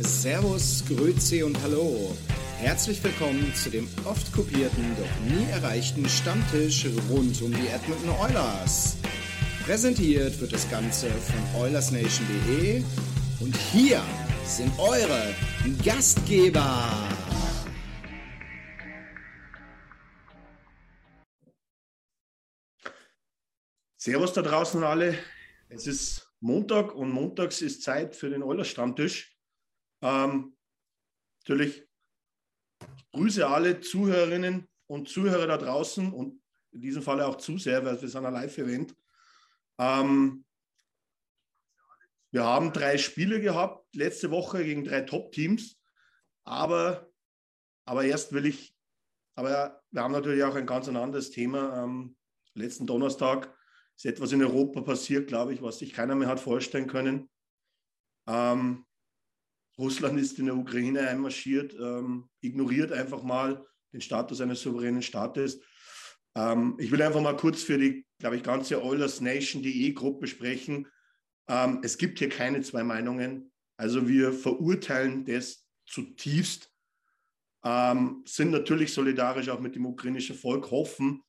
Servus, Grüezi und Hallo. Herzlich willkommen zu dem oft kopierten, doch nie erreichten Stammtisch rund um die Edmonton Oilers. Präsentiert wird das Ganze von OilersNation.de und hier sind eure Gastgeber. Servus da draußen alle. Es ist Montag und montags ist Zeit für den Eulers Stammtisch. Ähm, natürlich ich grüße alle Zuhörerinnen und Zuhörer da draußen und in diesem Fall auch Zuseher, weil wir sind ein Live-Event. Ähm, wir haben drei Spiele gehabt, letzte Woche gegen drei Top-Teams. Aber, aber erst will ich, aber wir haben natürlich auch ein ganz anderes Thema. Ähm, letzten Donnerstag ist etwas in Europa passiert, glaube ich, was sich keiner mehr hat vorstellen können. Ähm, Russland ist in der Ukraine einmarschiert, ähm, ignoriert einfach mal den Status eines souveränen Staates. Ähm, ich will einfach mal kurz für die, glaube ich, ganze Oilers Nation.de Gruppe sprechen. Ähm, es gibt hier keine zwei Meinungen. Also wir verurteilen das zutiefst, ähm, sind natürlich solidarisch auch mit dem ukrainischen Volk, hoffen,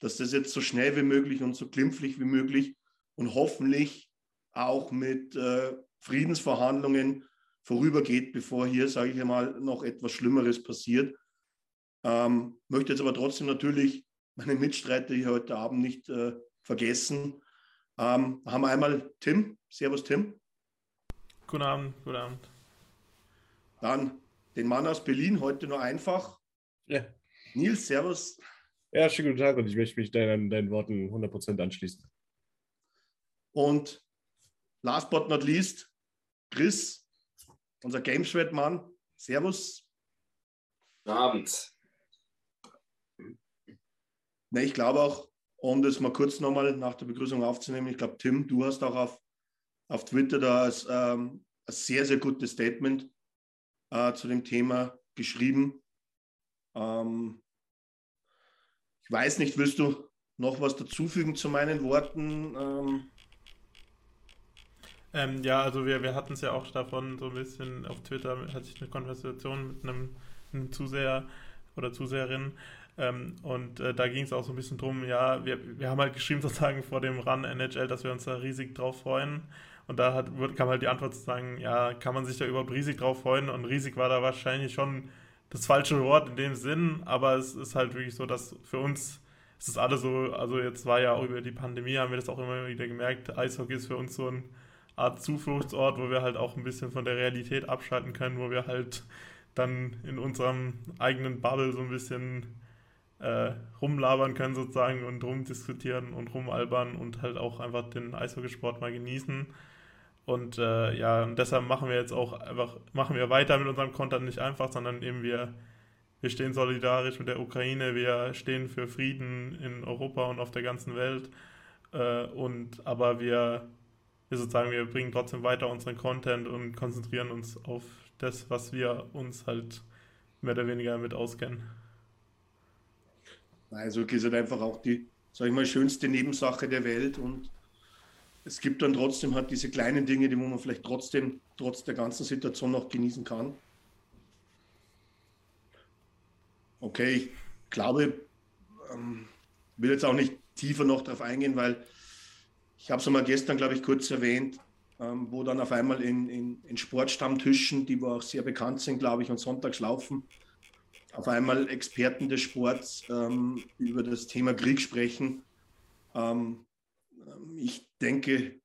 dass das jetzt so schnell wie möglich und so glimpflich wie möglich und hoffentlich auch mit äh, Friedensverhandlungen vorübergeht, bevor hier, sage ich einmal, noch etwas Schlimmeres passiert. Ähm, möchte jetzt aber trotzdem natürlich meine Mitstreiter hier heute Abend nicht äh, vergessen. Ähm, haben wir einmal Tim. Servus, Tim. Guten Abend, guten Abend. Dann den Mann aus Berlin, heute nur einfach. Ja. Nils, Servus. Ja, schönen guten Tag und ich möchte mich deinen, deinen Worten 100% anschließen. Und last but not least, Chris, unser Gameswett-Mann. Servus. Guten Abend. Ne, ich glaube auch, um das mal kurz nochmal nach der Begrüßung aufzunehmen, ich glaube, Tim, du hast auch auf, auf Twitter da als, ähm, ein sehr, sehr gutes Statement äh, zu dem Thema geschrieben. Ähm, ich weiß nicht, willst du noch was dazufügen zu meinen Worten? Ähm, ähm, ja, also wir, wir hatten es ja auch davon so ein bisschen auf Twitter, hatte ich eine Konversation mit einem, einem Zuseher oder Zuseherin, ähm, und äh, da ging es auch so ein bisschen drum, ja, wir, wir haben halt geschrieben sozusagen vor dem Run NHL, dass wir uns da riesig drauf freuen. Und da hat, kam halt die Antwort zu sagen, ja, kann man sich da überhaupt riesig drauf freuen? Und riesig war da wahrscheinlich schon das falsche Wort in dem Sinn, aber es ist halt wirklich so, dass für uns es ist alles so, also jetzt war ja auch über die Pandemie, haben wir das auch immer wieder gemerkt, Eishockey ist für uns so eine Art Zufluchtsort, wo wir halt auch ein bisschen von der Realität abschalten können, wo wir halt dann in unserem eigenen Bubble so ein bisschen äh, rumlabern können sozusagen und rumdiskutieren und rumalbern und halt auch einfach den Eishockeysport mal genießen. Und äh, ja, und deshalb machen wir jetzt auch einfach, machen wir weiter mit unserem Content nicht einfach, sondern eben wir, wir stehen solidarisch mit der Ukraine, wir stehen für Frieden in Europa und auf der ganzen Welt. Äh, und aber wir, wir sozusagen, wir bringen trotzdem weiter unseren Content und konzentrieren uns auf das, was wir uns halt mehr oder weniger mit auskennen. Also ist halt einfach auch die, sag ich mal, schönste Nebensache der Welt und es gibt dann trotzdem halt diese kleinen Dinge, die man vielleicht trotzdem, trotz der ganzen Situation noch genießen kann. Okay, ich glaube, ähm, will jetzt auch nicht tiefer noch darauf eingehen, weil ich habe es mal gestern, glaube ich, kurz erwähnt. ähm, wo dann auf einmal in, in, in Sportstammtischen, die wo auch sehr bekannt sind, glaube ich, und sonntags laufen, auf einmal Experten des Sports ähm, über das Thema Krieg sprechen. Ähm, ähm ich denke,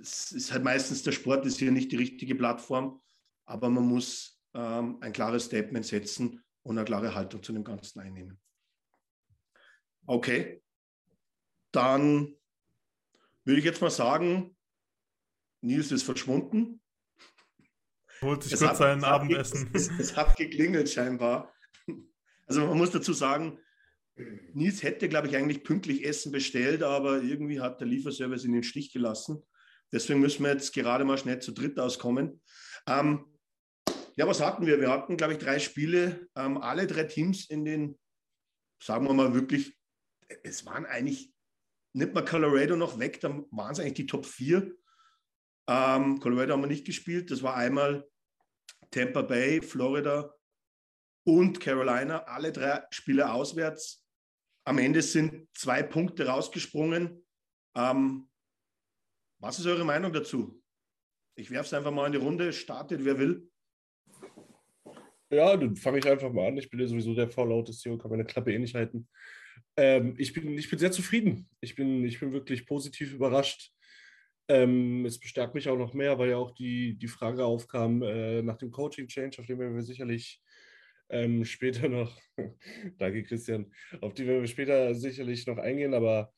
es ist halt meistens der Sport ist hier nicht die richtige Plattform, aber man muss ähm, ein klares Statement setzen und eine klare Haltung zu dem Ganzen einnehmen. Okay, dann würde ich jetzt mal sagen, Nils ist verschwunden. Holt sich es kurz sein Abendessen. Es, es, hat geklingelt scheinbar. Also man muss dazu sagen, Nils hätte, glaube ich, eigentlich pünktlich Essen bestellt, aber irgendwie hat der Lieferservice ihn in den Stich gelassen. Deswegen müssen wir jetzt gerade mal schnell zu dritt auskommen. Ähm, ja, was hatten wir? Wir hatten, glaube ich, drei Spiele, ähm, alle drei Teams in den, sagen wir mal wirklich, es waren eigentlich, nimmt man Colorado noch weg, dann waren es eigentlich die Top 4. Ähm, Colorado haben wir nicht gespielt. Das war einmal Tampa Bay, Florida und Carolina. Alle drei Spiele auswärts. Am Ende sind zwei Punkte rausgesprungen. Ähm, was ist eure Meinung dazu? Ich werfe es einfach mal in die Runde. Startet, wer will. Ja, dann fange ich einfach mal an. Ich bin ja sowieso der vorlauteste und kann meine Klappe eh nicht halten. Ähm, ich, bin, ich bin sehr zufrieden. Ich bin, ich bin wirklich positiv überrascht. Ähm, es bestärkt mich auch noch mehr, weil ja auch die, die Frage aufkam äh, nach dem Coaching-Change, auf den werden wir sicherlich ähm, später noch, danke Christian, auf die werden wir später sicherlich noch eingehen, aber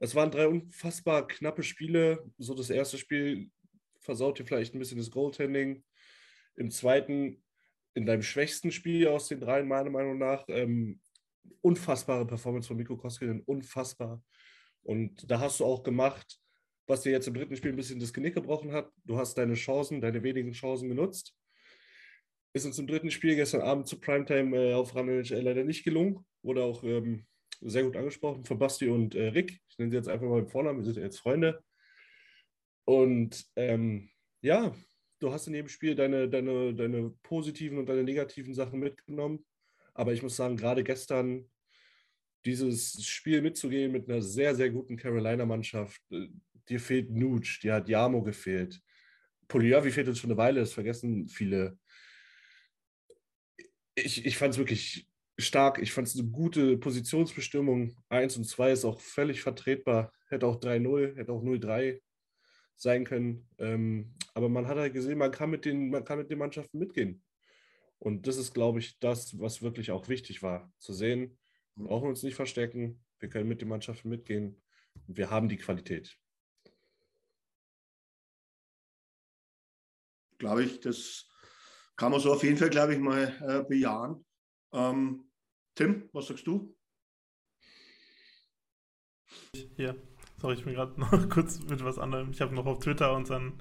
es waren drei unfassbar knappe Spiele. So das erste Spiel versaut dir vielleicht ein bisschen das Goaltending. Im zweiten, in deinem schwächsten Spiel aus den dreien, meiner Meinung nach, ähm, unfassbare Performance von Mikko Koskinen, unfassbar. Und da hast du auch gemacht, was dir jetzt im dritten Spiel ein bisschen das Genick gebrochen hat. Du hast deine Chancen, deine wenigen Chancen genutzt. Ist uns im dritten Spiel gestern Abend zu Primetime äh, auf Run NHL leider nicht gelungen. Wurde auch ähm, sehr gut angesprochen von Basti und äh, Rick. Ich nenne sie jetzt einfach mal mit Vornamen, wir sind jetzt Freunde. Und ähm, ja, du hast in jedem Spiel deine, deine, deine positiven und deine negativen Sachen mitgenommen. Aber ich muss sagen, gerade gestern dieses Spiel mitzugehen mit einer sehr, sehr guten Carolina-Mannschaft, äh, dir fehlt Nuge, dir hat Jamo gefehlt. Poliavi fehlt uns schon eine Weile, das vergessen viele. Ich, ich fand es wirklich stark. Ich fand es eine gute Positionsbestimmung. 1 und 2 ist auch völlig vertretbar. Hätte auch 3-0, hätte auch 0-3 sein können. Ähm, aber man hat halt gesehen, man kann, mit den, man kann mit den Mannschaften mitgehen. Und das ist, glaube ich, das, was wirklich auch wichtig war. Zu sehen, wir brauchen uns nicht verstecken, wir können mit den Mannschaften mitgehen und wir haben die Qualität. Glaube ich, das kann man so auf jeden Fall, glaube ich, mal äh, bejahen. Ähm, Tim, was sagst du? Ja, sorry, ich bin gerade noch kurz mit was anderem. Ich habe noch auf Twitter unseren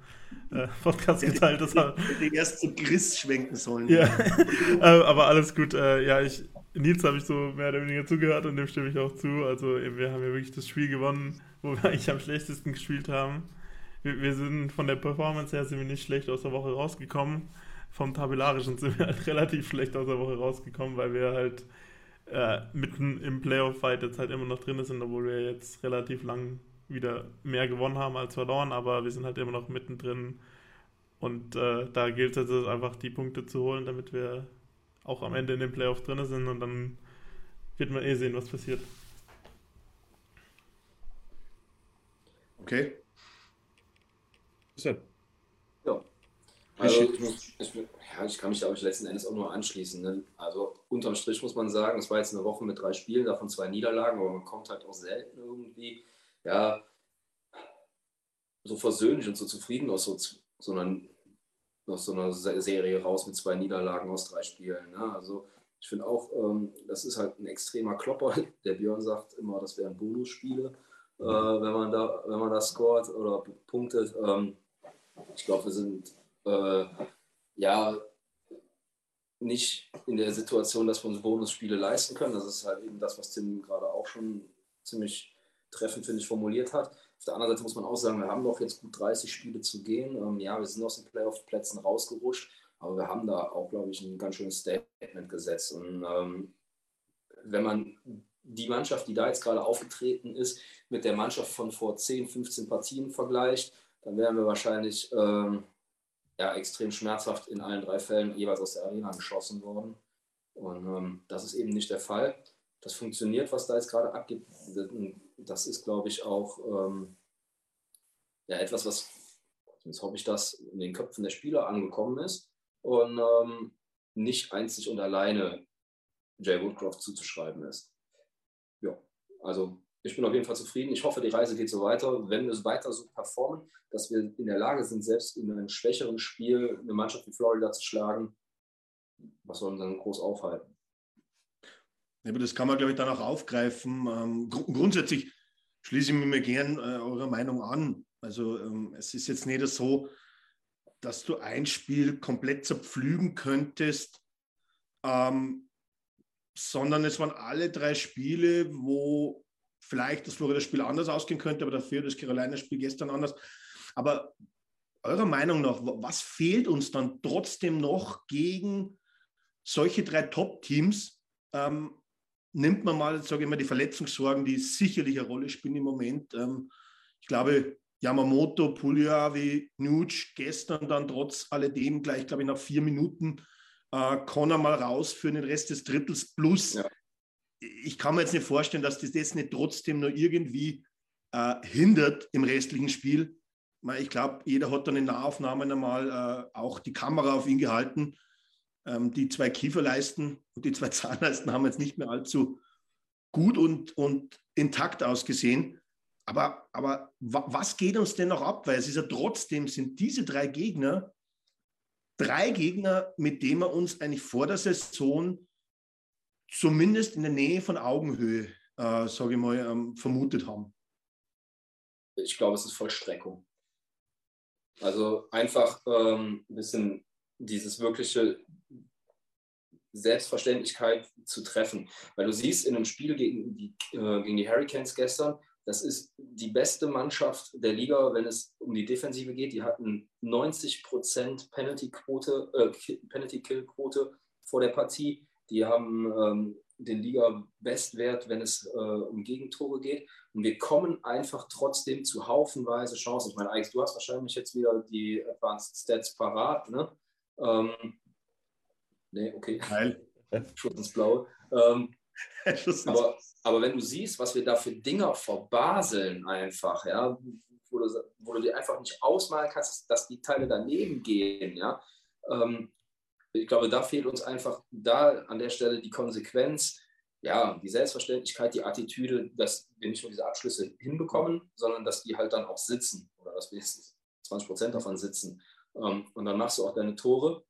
äh, Podcast geteilt. Das war, die erst zu Chris schwenken sollen. Ja, äh, aber alles gut. Äh, ja, ich, Nils habe ich so mehr oder weniger zugehört und dem stimme ich auch zu. Also wir haben ja wirklich das Spiel gewonnen, wo wir eigentlich am schlechtesten gespielt haben. Wir, wir sind von der Performance her sind wir nicht schlecht aus der Woche rausgekommen vom Tabellarischen sind wir halt relativ schlecht aus der Woche rausgekommen, weil wir halt äh, mitten im Playoff-Fight jetzt halt immer noch drin sind, obwohl wir jetzt relativ lang wieder mehr gewonnen haben als verloren, aber wir sind halt immer noch mittendrin. Und äh, da gilt es jetzt einfach, die Punkte zu holen, damit wir auch am Ende in den Playoff drin sind und dann wird man eh sehen, was passiert. Okay. Was denn? Also, ich, ich, ja, ich kann mich, glaube ich, letzten Endes auch nur anschließen. Ne? Also unterm Strich muss man sagen, es war jetzt eine Woche mit drei Spielen, davon zwei Niederlagen, aber man kommt halt auch selten irgendwie, ja, so versöhnlich und so zufrieden aus so, so, einer, aus so einer Serie raus mit zwei Niederlagen aus drei Spielen. Ne? Also ich finde auch, ähm, das ist halt ein extremer Klopper. Der Björn sagt immer, das wären Bonusspiele, äh, wenn man da, wenn man da scoret oder punktet. Ähm, ich glaube, wir sind äh, ja nicht in der Situation, dass wir uns Bonusspiele leisten können. Das ist halt eben das, was Tim gerade auch schon ziemlich treffend, finde ich, formuliert hat. Auf der anderen Seite muss man auch sagen, wir haben noch jetzt gut 30 Spiele zu gehen. Ähm, ja, wir sind aus den Playoff-Plätzen rausgerutscht, aber wir haben da auch, glaube ich, ein ganz schönes Statement gesetzt. Und ähm, wenn man die Mannschaft, die da jetzt gerade aufgetreten ist, mit der Mannschaft von vor 10, 15 Partien vergleicht, dann wären wir wahrscheinlich ähm, ja, extrem schmerzhaft in allen drei Fällen jeweils aus der Arena geschossen worden. Und ähm, das ist eben nicht der Fall. Das funktioniert, was da jetzt gerade abgeht. Das ist, glaube ich, auch ähm, ja, etwas, was, jetzt hoffe ich, dass in den Köpfen der Spieler angekommen ist und ähm, nicht einzig und alleine Jay Woodcroft zuzuschreiben ist. Ja, also ich bin auf jeden Fall zufrieden. Ich hoffe, die Reise geht so weiter. Wenn wir es weiter so performen, dass wir in der Lage sind, selbst in einem schwächeren Spiel eine Mannschaft wie Florida zu schlagen, was soll uns dann groß aufhalten? Aber das kann man, glaube ich, dann auch aufgreifen. Ähm, gr grundsätzlich schließe ich mir gern äh, eurer Meinung an. Also ähm, es ist jetzt nicht so, dass du ein Spiel komplett zerpflügen könntest, ähm, sondern es waren alle drei Spiele, wo vielleicht das Florida-Spiel anders ausgehen könnte, aber dafür das Carolina-Spiel gestern anders. Aber eurer Meinung nach, was fehlt uns dann trotzdem noch gegen solche drei Top-Teams? Ähm, nimmt man mal, sage ich mal, die Verletzungssorgen, die sicherlich eine Rolle spielen im Moment. Ähm, ich glaube, Yamamoto, Pugliavi, Nuge gestern dann trotz alledem gleich, glaube ich, nach vier Minuten äh, Connor mal raus für den Rest des Drittels plus. Ja. Ich kann mir jetzt nicht vorstellen, dass das, das nicht trotzdem nur irgendwie äh, hindert im restlichen Spiel. Ich glaube, jeder hat dann in Nahaufnahmen einmal äh, auch die Kamera auf ihn gehalten. Ähm, die zwei Kieferleisten und die zwei Zahnleisten haben jetzt nicht mehr allzu gut und, und intakt ausgesehen. Aber, aber was geht uns denn noch ab? Weil es ist ja trotzdem, sind diese drei Gegner drei Gegner, mit denen wir uns eigentlich vor der Saison zumindest in der Nähe von Augenhöhe, äh, sage ich mal, ähm, vermutet haben. Ich glaube, es ist Vollstreckung. Also einfach ähm, ein bisschen dieses wirkliche Selbstverständlichkeit zu treffen. Weil du siehst in einem Spiel gegen die, äh, gegen die Hurricanes gestern, das ist die beste Mannschaft der Liga, wenn es um die Defensive geht. Die hatten 90% Penalty-Quote, äh, Penalty-Kill-Quote vor der Partie. Die haben ähm, den Liga-Bestwert, wenn es äh, um Gegentore geht. Und wir kommen einfach trotzdem zu haufenweise Chancen. Ich meine, Alex, du hast wahrscheinlich jetzt wieder die Advanced Stats parat. Ne? Ähm, nee, okay. Geil. Schuss ins Blaue. Ähm, aber, aber wenn du siehst, was wir da für Dinger verbaseln einfach, ja, wo du, wo du dir einfach nicht ausmalen kannst, dass die Teile daneben gehen, ja, ähm, ich glaube, da fehlt uns einfach da an der Stelle die Konsequenz, ja, die Selbstverständlichkeit, die Attitüde, dass wir nicht nur diese Abschlüsse hinbekommen, sondern dass die halt dann auch sitzen oder dass wenigstens 20 Prozent davon sitzen. Ähm, und dann machst du auch deine Tore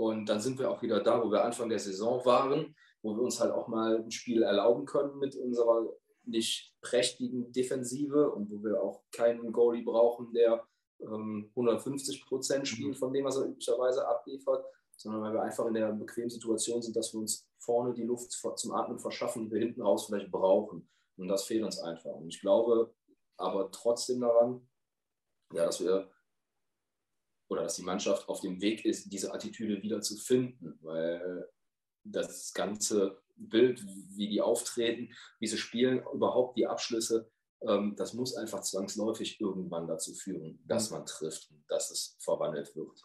und dann sind wir auch wieder da, wo wir Anfang der Saison waren wo wir uns halt auch mal ein Spiel erlauben können mit unserer nicht prächtigen Defensive und wo wir auch keinen Goalie brauchen, der ähm, 150 Prozent spielt von dem, was er üblicherweise abliefert, sondern weil wir einfach in der bequemen Situation sind, dass wir uns vorne die Luft zum Atmen verschaffen, die wir hinten raus vielleicht brauchen. Und das fehlt uns einfach. Und ich glaube aber trotzdem daran, ja, dass wir oder dass die Mannschaft auf dem Weg ist, diese Attitüde wieder zu finden, weil das ganze Bild, wie die auftreten, wie sie spielen, überhaupt die Abschlüsse, ähm, das muss einfach zwangsläufig irgendwann dazu führen, dass man trifft und dass es verwandelt wird.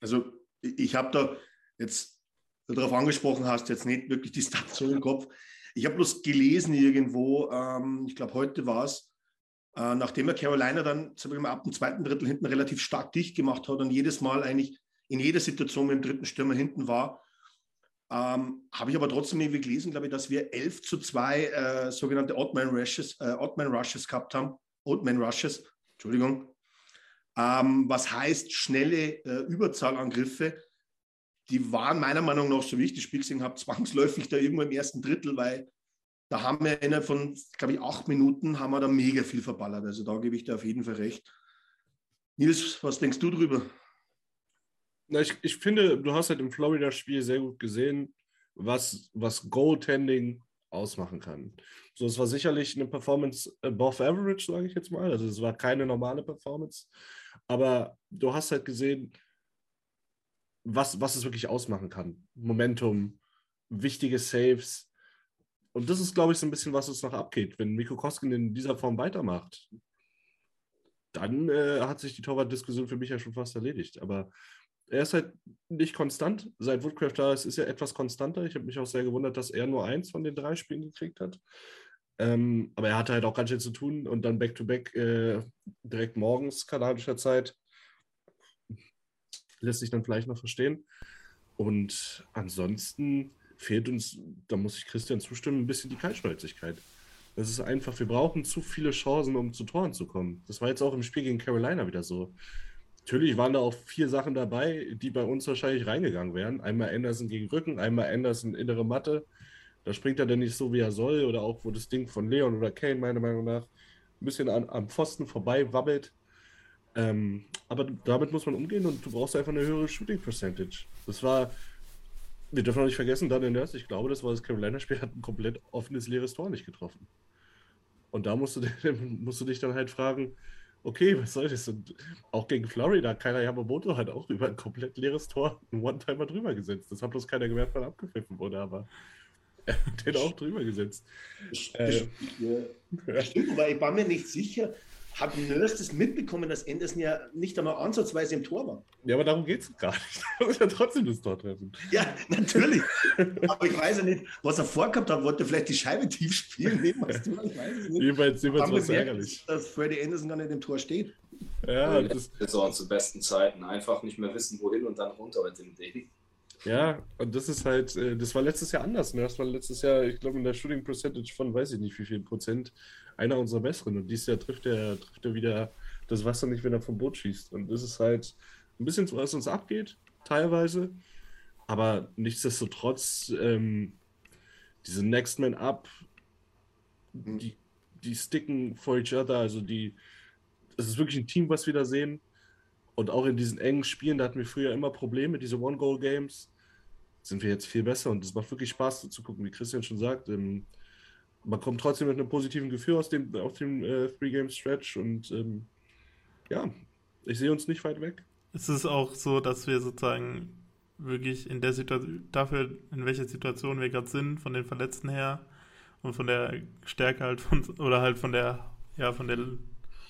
Also ich habe da jetzt darauf angesprochen hast, jetzt nicht wirklich die Stats so im Kopf. Ich habe bloß gelesen irgendwo, ähm, ich glaube heute war es, äh, nachdem er Carolina dann mal, ab dem zweiten Drittel hinten relativ stark dicht gemacht hat und jedes Mal eigentlich in jeder Situation mit dem dritten Stürmer hinten war, ähm, Habe ich aber trotzdem irgendwie gelesen, glaube ich, dass wir 11 zu 2 äh, sogenannte Oddman Rushes, äh, Oddman Rushes gehabt haben. Oddman Rushes, Entschuldigung. Ähm, was heißt schnelle äh, Überzahlangriffe. Die waren meiner Meinung nach, so wie ich das Spiel gesehen habe, zwangsläufig da irgendwo im ersten Drittel, weil da haben wir innerhalb von, glaube ich, acht Minuten haben wir da mega viel verballert. Also da gebe ich dir auf jeden Fall recht. Nils, was denkst du drüber? Na, ich, ich finde, du hast halt im Florida-Spiel sehr gut gesehen, was, was Goaltending ausmachen kann. So, es war sicherlich eine Performance above average, sage ich jetzt mal. Also es war keine normale Performance. Aber du hast halt gesehen, was, was es wirklich ausmachen kann. Momentum, wichtige Saves. Und das ist, glaube ich, so ein bisschen, was uns noch abgeht. Wenn Miko Koskin in dieser Form weitermacht, dann äh, hat sich die Torwart-Diskussion für mich ja schon fast erledigt. Aber er ist halt nicht konstant. Seit Woodcraft da ist, ist er etwas konstanter. Ich habe mich auch sehr gewundert, dass er nur eins von den drei Spielen gekriegt hat. Ähm, aber er hatte halt auch ganz schön zu tun und dann Back-to-Back -back, äh, direkt morgens kanadischer Zeit. Lässt sich dann vielleicht noch verstehen. Und ansonsten fehlt uns, da muss ich Christian zustimmen, ein bisschen die Kaltschnäuzigkeit. Das ist einfach, wir brauchen zu viele Chancen, um zu Toren zu kommen. Das war jetzt auch im Spiel gegen Carolina wieder so. Natürlich waren da auch vier Sachen dabei, die bei uns wahrscheinlich reingegangen wären. Einmal Anderson gegen Rücken, einmal Anderson innere Matte. Da springt er dann nicht so, wie er soll. Oder auch, wo das Ding von Leon oder Kane meiner Meinung nach ein bisschen an, am Pfosten vorbei wabbelt. Ähm, aber damit muss man umgehen und du brauchst einfach eine höhere Shooting Percentage. Das war, wir dürfen auch nicht vergessen, Daniel Nurse, ich glaube, das war das Carolina-Spiel, hat ein komplett offenes, leeres Tor nicht getroffen. Und da musst du, musst du dich dann halt fragen, okay, was soll das? Und auch gegen Florida, keiner Yamamoto hat auch über ein komplett leeres Tor einen One-Timer drüber gesetzt. Das hat bloß keiner gemerkt, weil abgepfiffen wurde, aber er hat den auch drüber gesetzt. Äh, ja. Stimmt, weil ich war mir nicht sicher, hat Nurse das mitbekommen, dass Anderson ja nicht einmal ansatzweise im Tor war. Ja, aber darum geht es gar nicht. Er muss ja trotzdem das Tor treffen. Ja, natürlich. aber ich weiß ja nicht, was er vorgehabt hat. Wollte er vielleicht die Scheibe tief spielen? Neben was du, ich weiß es nicht. Jeweils, jeweils was ärgerlich. Dass Freddy Anderson gar nicht im Tor steht. Ja, das ist auch zu besten Zeiten. Einfach nicht mehr wissen, wohin und dann runter mit dem Ding. Ja, und das ist halt, äh, das war letztes Jahr anders. Ne? Das war letztes Jahr, ich glaube, in der Shooting Percentage von weiß ich nicht wie viel Prozent einer unserer besseren. Und dieses Jahr trifft er, trifft er wieder das Wasser nicht, wenn er vom Boot schießt. Und das ist halt ein bisschen, was uns abgeht, teilweise. Aber nichtsdestotrotz, ähm, diese Next Man Up, die, die sticken for each other. Also die, es ist wirklich ein Team, was wir da sehen. Und auch in diesen engen Spielen, da hatten wir früher immer Probleme, diese One-Goal-Games, sind wir jetzt viel besser. Und es macht wirklich Spaß zu gucken, wie Christian schon sagt. Ähm, man kommt trotzdem mit einem positiven Gefühl aus dem, auf dem äh, Three-Game-Stretch. Und ähm, ja, ich sehe uns nicht weit weg. Es ist auch so, dass wir sozusagen wirklich in der Situation, dafür, in welcher Situation wir gerade sind, von den Verletzten her und von der Stärke halt von, oder halt von der, ja, von der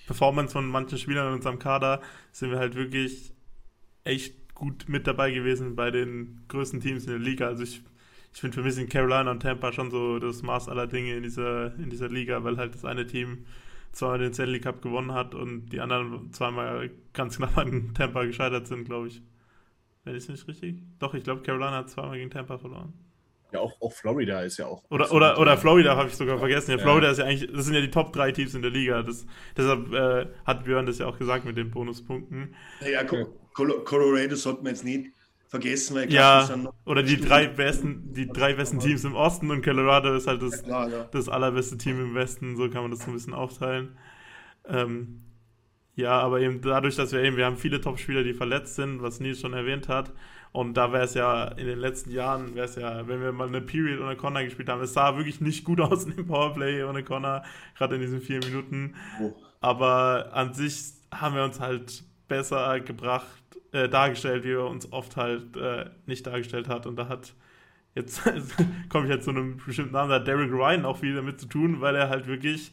Performance von manchen Spielern in unserem Kader sind wir halt wirklich echt gut mit dabei gewesen bei den größten Teams in der Liga. Also ich, ich finde für mich sind Carolina und Tampa schon so das Maß aller Dinge in dieser, in dieser Liga, weil halt das eine Team zweimal den Stanley Cup gewonnen hat und die anderen zweimal ganz knapp an Tampa gescheitert sind, glaube ich. Wenn ich es nicht richtig? Doch, ich glaube, Carolina hat zweimal gegen Tampa verloren. Ja, auch, auch Florida ist ja auch. Oder, oder, oder Florida habe ich sogar vergessen. Ja, ja, Florida ist ja eigentlich, das sind ja die Top 3 Teams in der Liga. Das, deshalb äh, hat Björn das ja auch gesagt mit den Bonuspunkten. Ja, Colorado sollten wir jetzt nicht vergessen, weil ich ja, glaub, oder die drei besten, die drei besten Teams im Osten und Colorado ist halt das, ja, klar, das allerbeste Team im Westen. So kann man das so ein bisschen aufteilen. Ähm, ja, aber eben dadurch, dass wir eben, wir haben viele Top-Spieler, die verletzt sind, was Nils schon erwähnt hat. Und da wäre es ja in den letzten Jahren, wäre es ja, wenn wir mal eine Period ohne Connor gespielt haben, es sah wirklich nicht gut aus in dem Powerplay ohne Connor, gerade in diesen vier Minuten. Oh. Aber an sich haben wir uns halt besser gebracht, äh, dargestellt, wie er uns oft halt äh, nicht dargestellt hat. Und da hat jetzt komme ich jetzt zu einem bestimmten Namen, da hat Derek Ryan auch viel damit zu tun, weil er halt wirklich,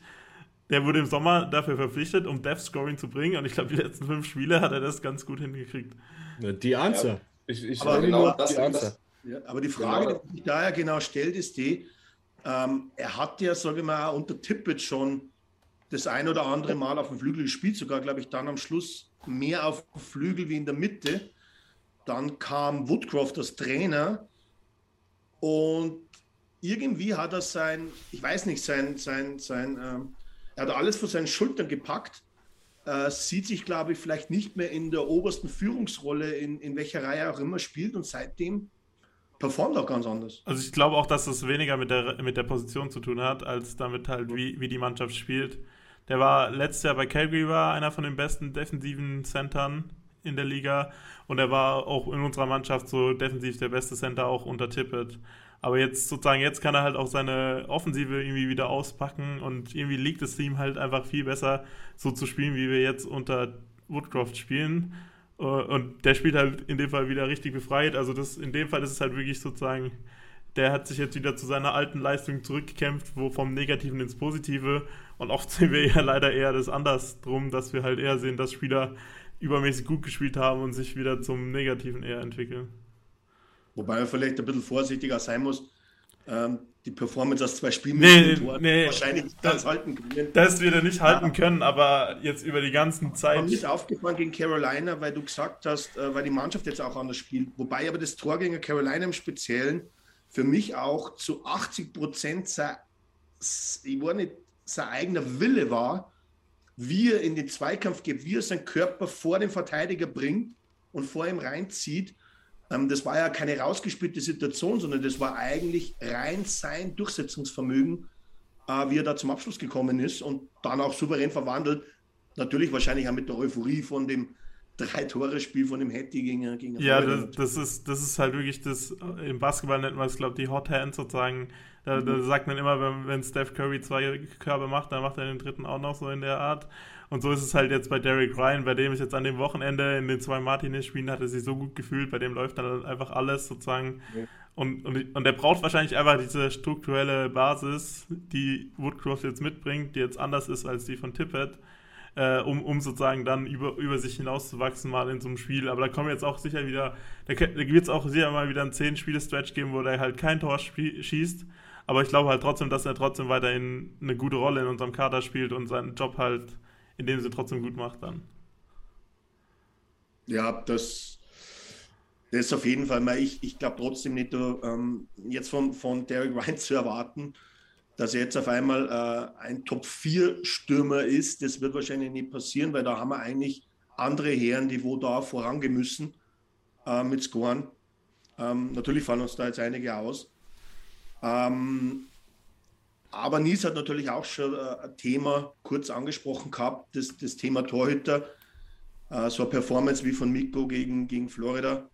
der wurde im Sommer dafür verpflichtet, um Death Scoring zu bringen. Und ich glaube, die letzten fünf Spiele hat er das ganz gut hingekriegt. Die Answer. Ich, ich aber, genau das, die das, ja, aber die Frage, genau. die sich daher genau stellt, ist die, ähm, er hat ja, sage ich mal, unter Tippett schon das ein oder andere Mal auf dem Flügel gespielt, sogar, glaube ich, dann am Schluss mehr auf dem Flügel wie in der Mitte. Dann kam Woodcroft als Trainer und irgendwie hat er sein, ich weiß nicht, sein, sein, sein, ähm, er hat alles vor seinen Schultern gepackt äh, sieht sich, glaube ich, vielleicht nicht mehr in der obersten Führungsrolle, in, in welcher Reihe auch immer spielt und seitdem performt auch ganz anders. Also ich glaube auch, dass das weniger mit der, mit der Position zu tun hat, als damit halt, wie, wie die Mannschaft spielt. Der war letztes Jahr bei Calgary war einer von den besten defensiven Centern in der Liga und er war auch in unserer Mannschaft so defensiv der beste Center auch unter Tippett. Aber jetzt sozusagen, jetzt kann er halt auch seine Offensive irgendwie wieder auspacken und irgendwie liegt es ihm halt einfach viel besser, so zu spielen, wie wir jetzt unter Woodcroft spielen. Äh, und der spielt halt in dem Fall wieder richtig befreit. Also das, in dem Fall ist es halt wirklich sozusagen der hat sich jetzt wieder zu seiner alten Leistung zurückgekämpft, wo vom Negativen ins Positive. Und oft sehen wir ja leider eher das andersrum, dass wir halt eher sehen, dass Spieler übermäßig gut gespielt haben und sich wieder zum Negativen eher entwickeln. Wobei man vielleicht ein bisschen vorsichtiger sein muss. Ähm, die Performance aus zwei Spielen nee, nee, wahrscheinlich das, halten können. Das wird er nicht halten können, aber jetzt über die ganzen Zeit. Mir ist aufgefallen gegen Carolina, weil du gesagt hast, äh, weil die Mannschaft jetzt auch anders spielt. Wobei aber das Tor gegen Carolina im Speziellen für mich auch zu 80 Prozent sein, ich war nicht, sein eigener Wille war, wie er in den Zweikampf geht, wie er seinen Körper vor den Verteidiger bringt und vor ihm reinzieht das war ja keine rausgespielte Situation, sondern das war eigentlich rein sein Durchsetzungsvermögen, äh, wie er da zum Abschluss gekommen ist und dann auch souverän verwandelt. Natürlich wahrscheinlich auch mit der Euphorie von dem Drei-Tore-Spiel von dem Hattie gegen, gegen Ja, das, das, ist, das ist halt wirklich das, im Basketball nennt man es, glaube ich, die Hot Hand sozusagen. Da, mhm. da sagt man immer, wenn, wenn Steph Curry zwei Körbe macht, dann macht er den dritten auch noch so in der Art. Und so ist es halt jetzt bei Derek Ryan, bei dem ist jetzt an dem Wochenende in den zwei Martinez-Spielen hat er sich so gut gefühlt, bei dem läuft dann einfach alles sozusagen. Ja. Und, und, und er braucht wahrscheinlich einfach diese strukturelle Basis, die Woodcroft jetzt mitbringt, die jetzt anders ist als die von Tippett, äh, um, um sozusagen dann über, über sich hinauszuwachsen mal in so einem Spiel. Aber da kommen jetzt auch sicher wieder, da, da wird es auch sicher mal wieder einen 10-Spiele-Stretch geben, wo er halt kein Tor schießt. Aber ich glaube halt trotzdem, dass er trotzdem weiterhin eine gute Rolle in unserem Kader spielt und seinen Job halt indem sie trotzdem gut macht dann. Ja, das, das ist auf jeden Fall mal. Ich, ich glaube trotzdem nicht, ähm, jetzt von, von Derek Ryan zu erwarten, dass er jetzt auf einmal äh, ein Top-4-Stürmer ist. Das wird wahrscheinlich nicht passieren, weil da haben wir eigentlich andere Herren, die wo da vorangehen müssen äh, mit Scoren. Ähm, natürlich fallen uns da jetzt einige aus. Ähm, aber Nies hat natürlich auch schon äh, ein Thema kurz angesprochen gehabt, das, das Thema Torhüter. Äh, so eine Performance wie von Mikko gegen, gegen Florida.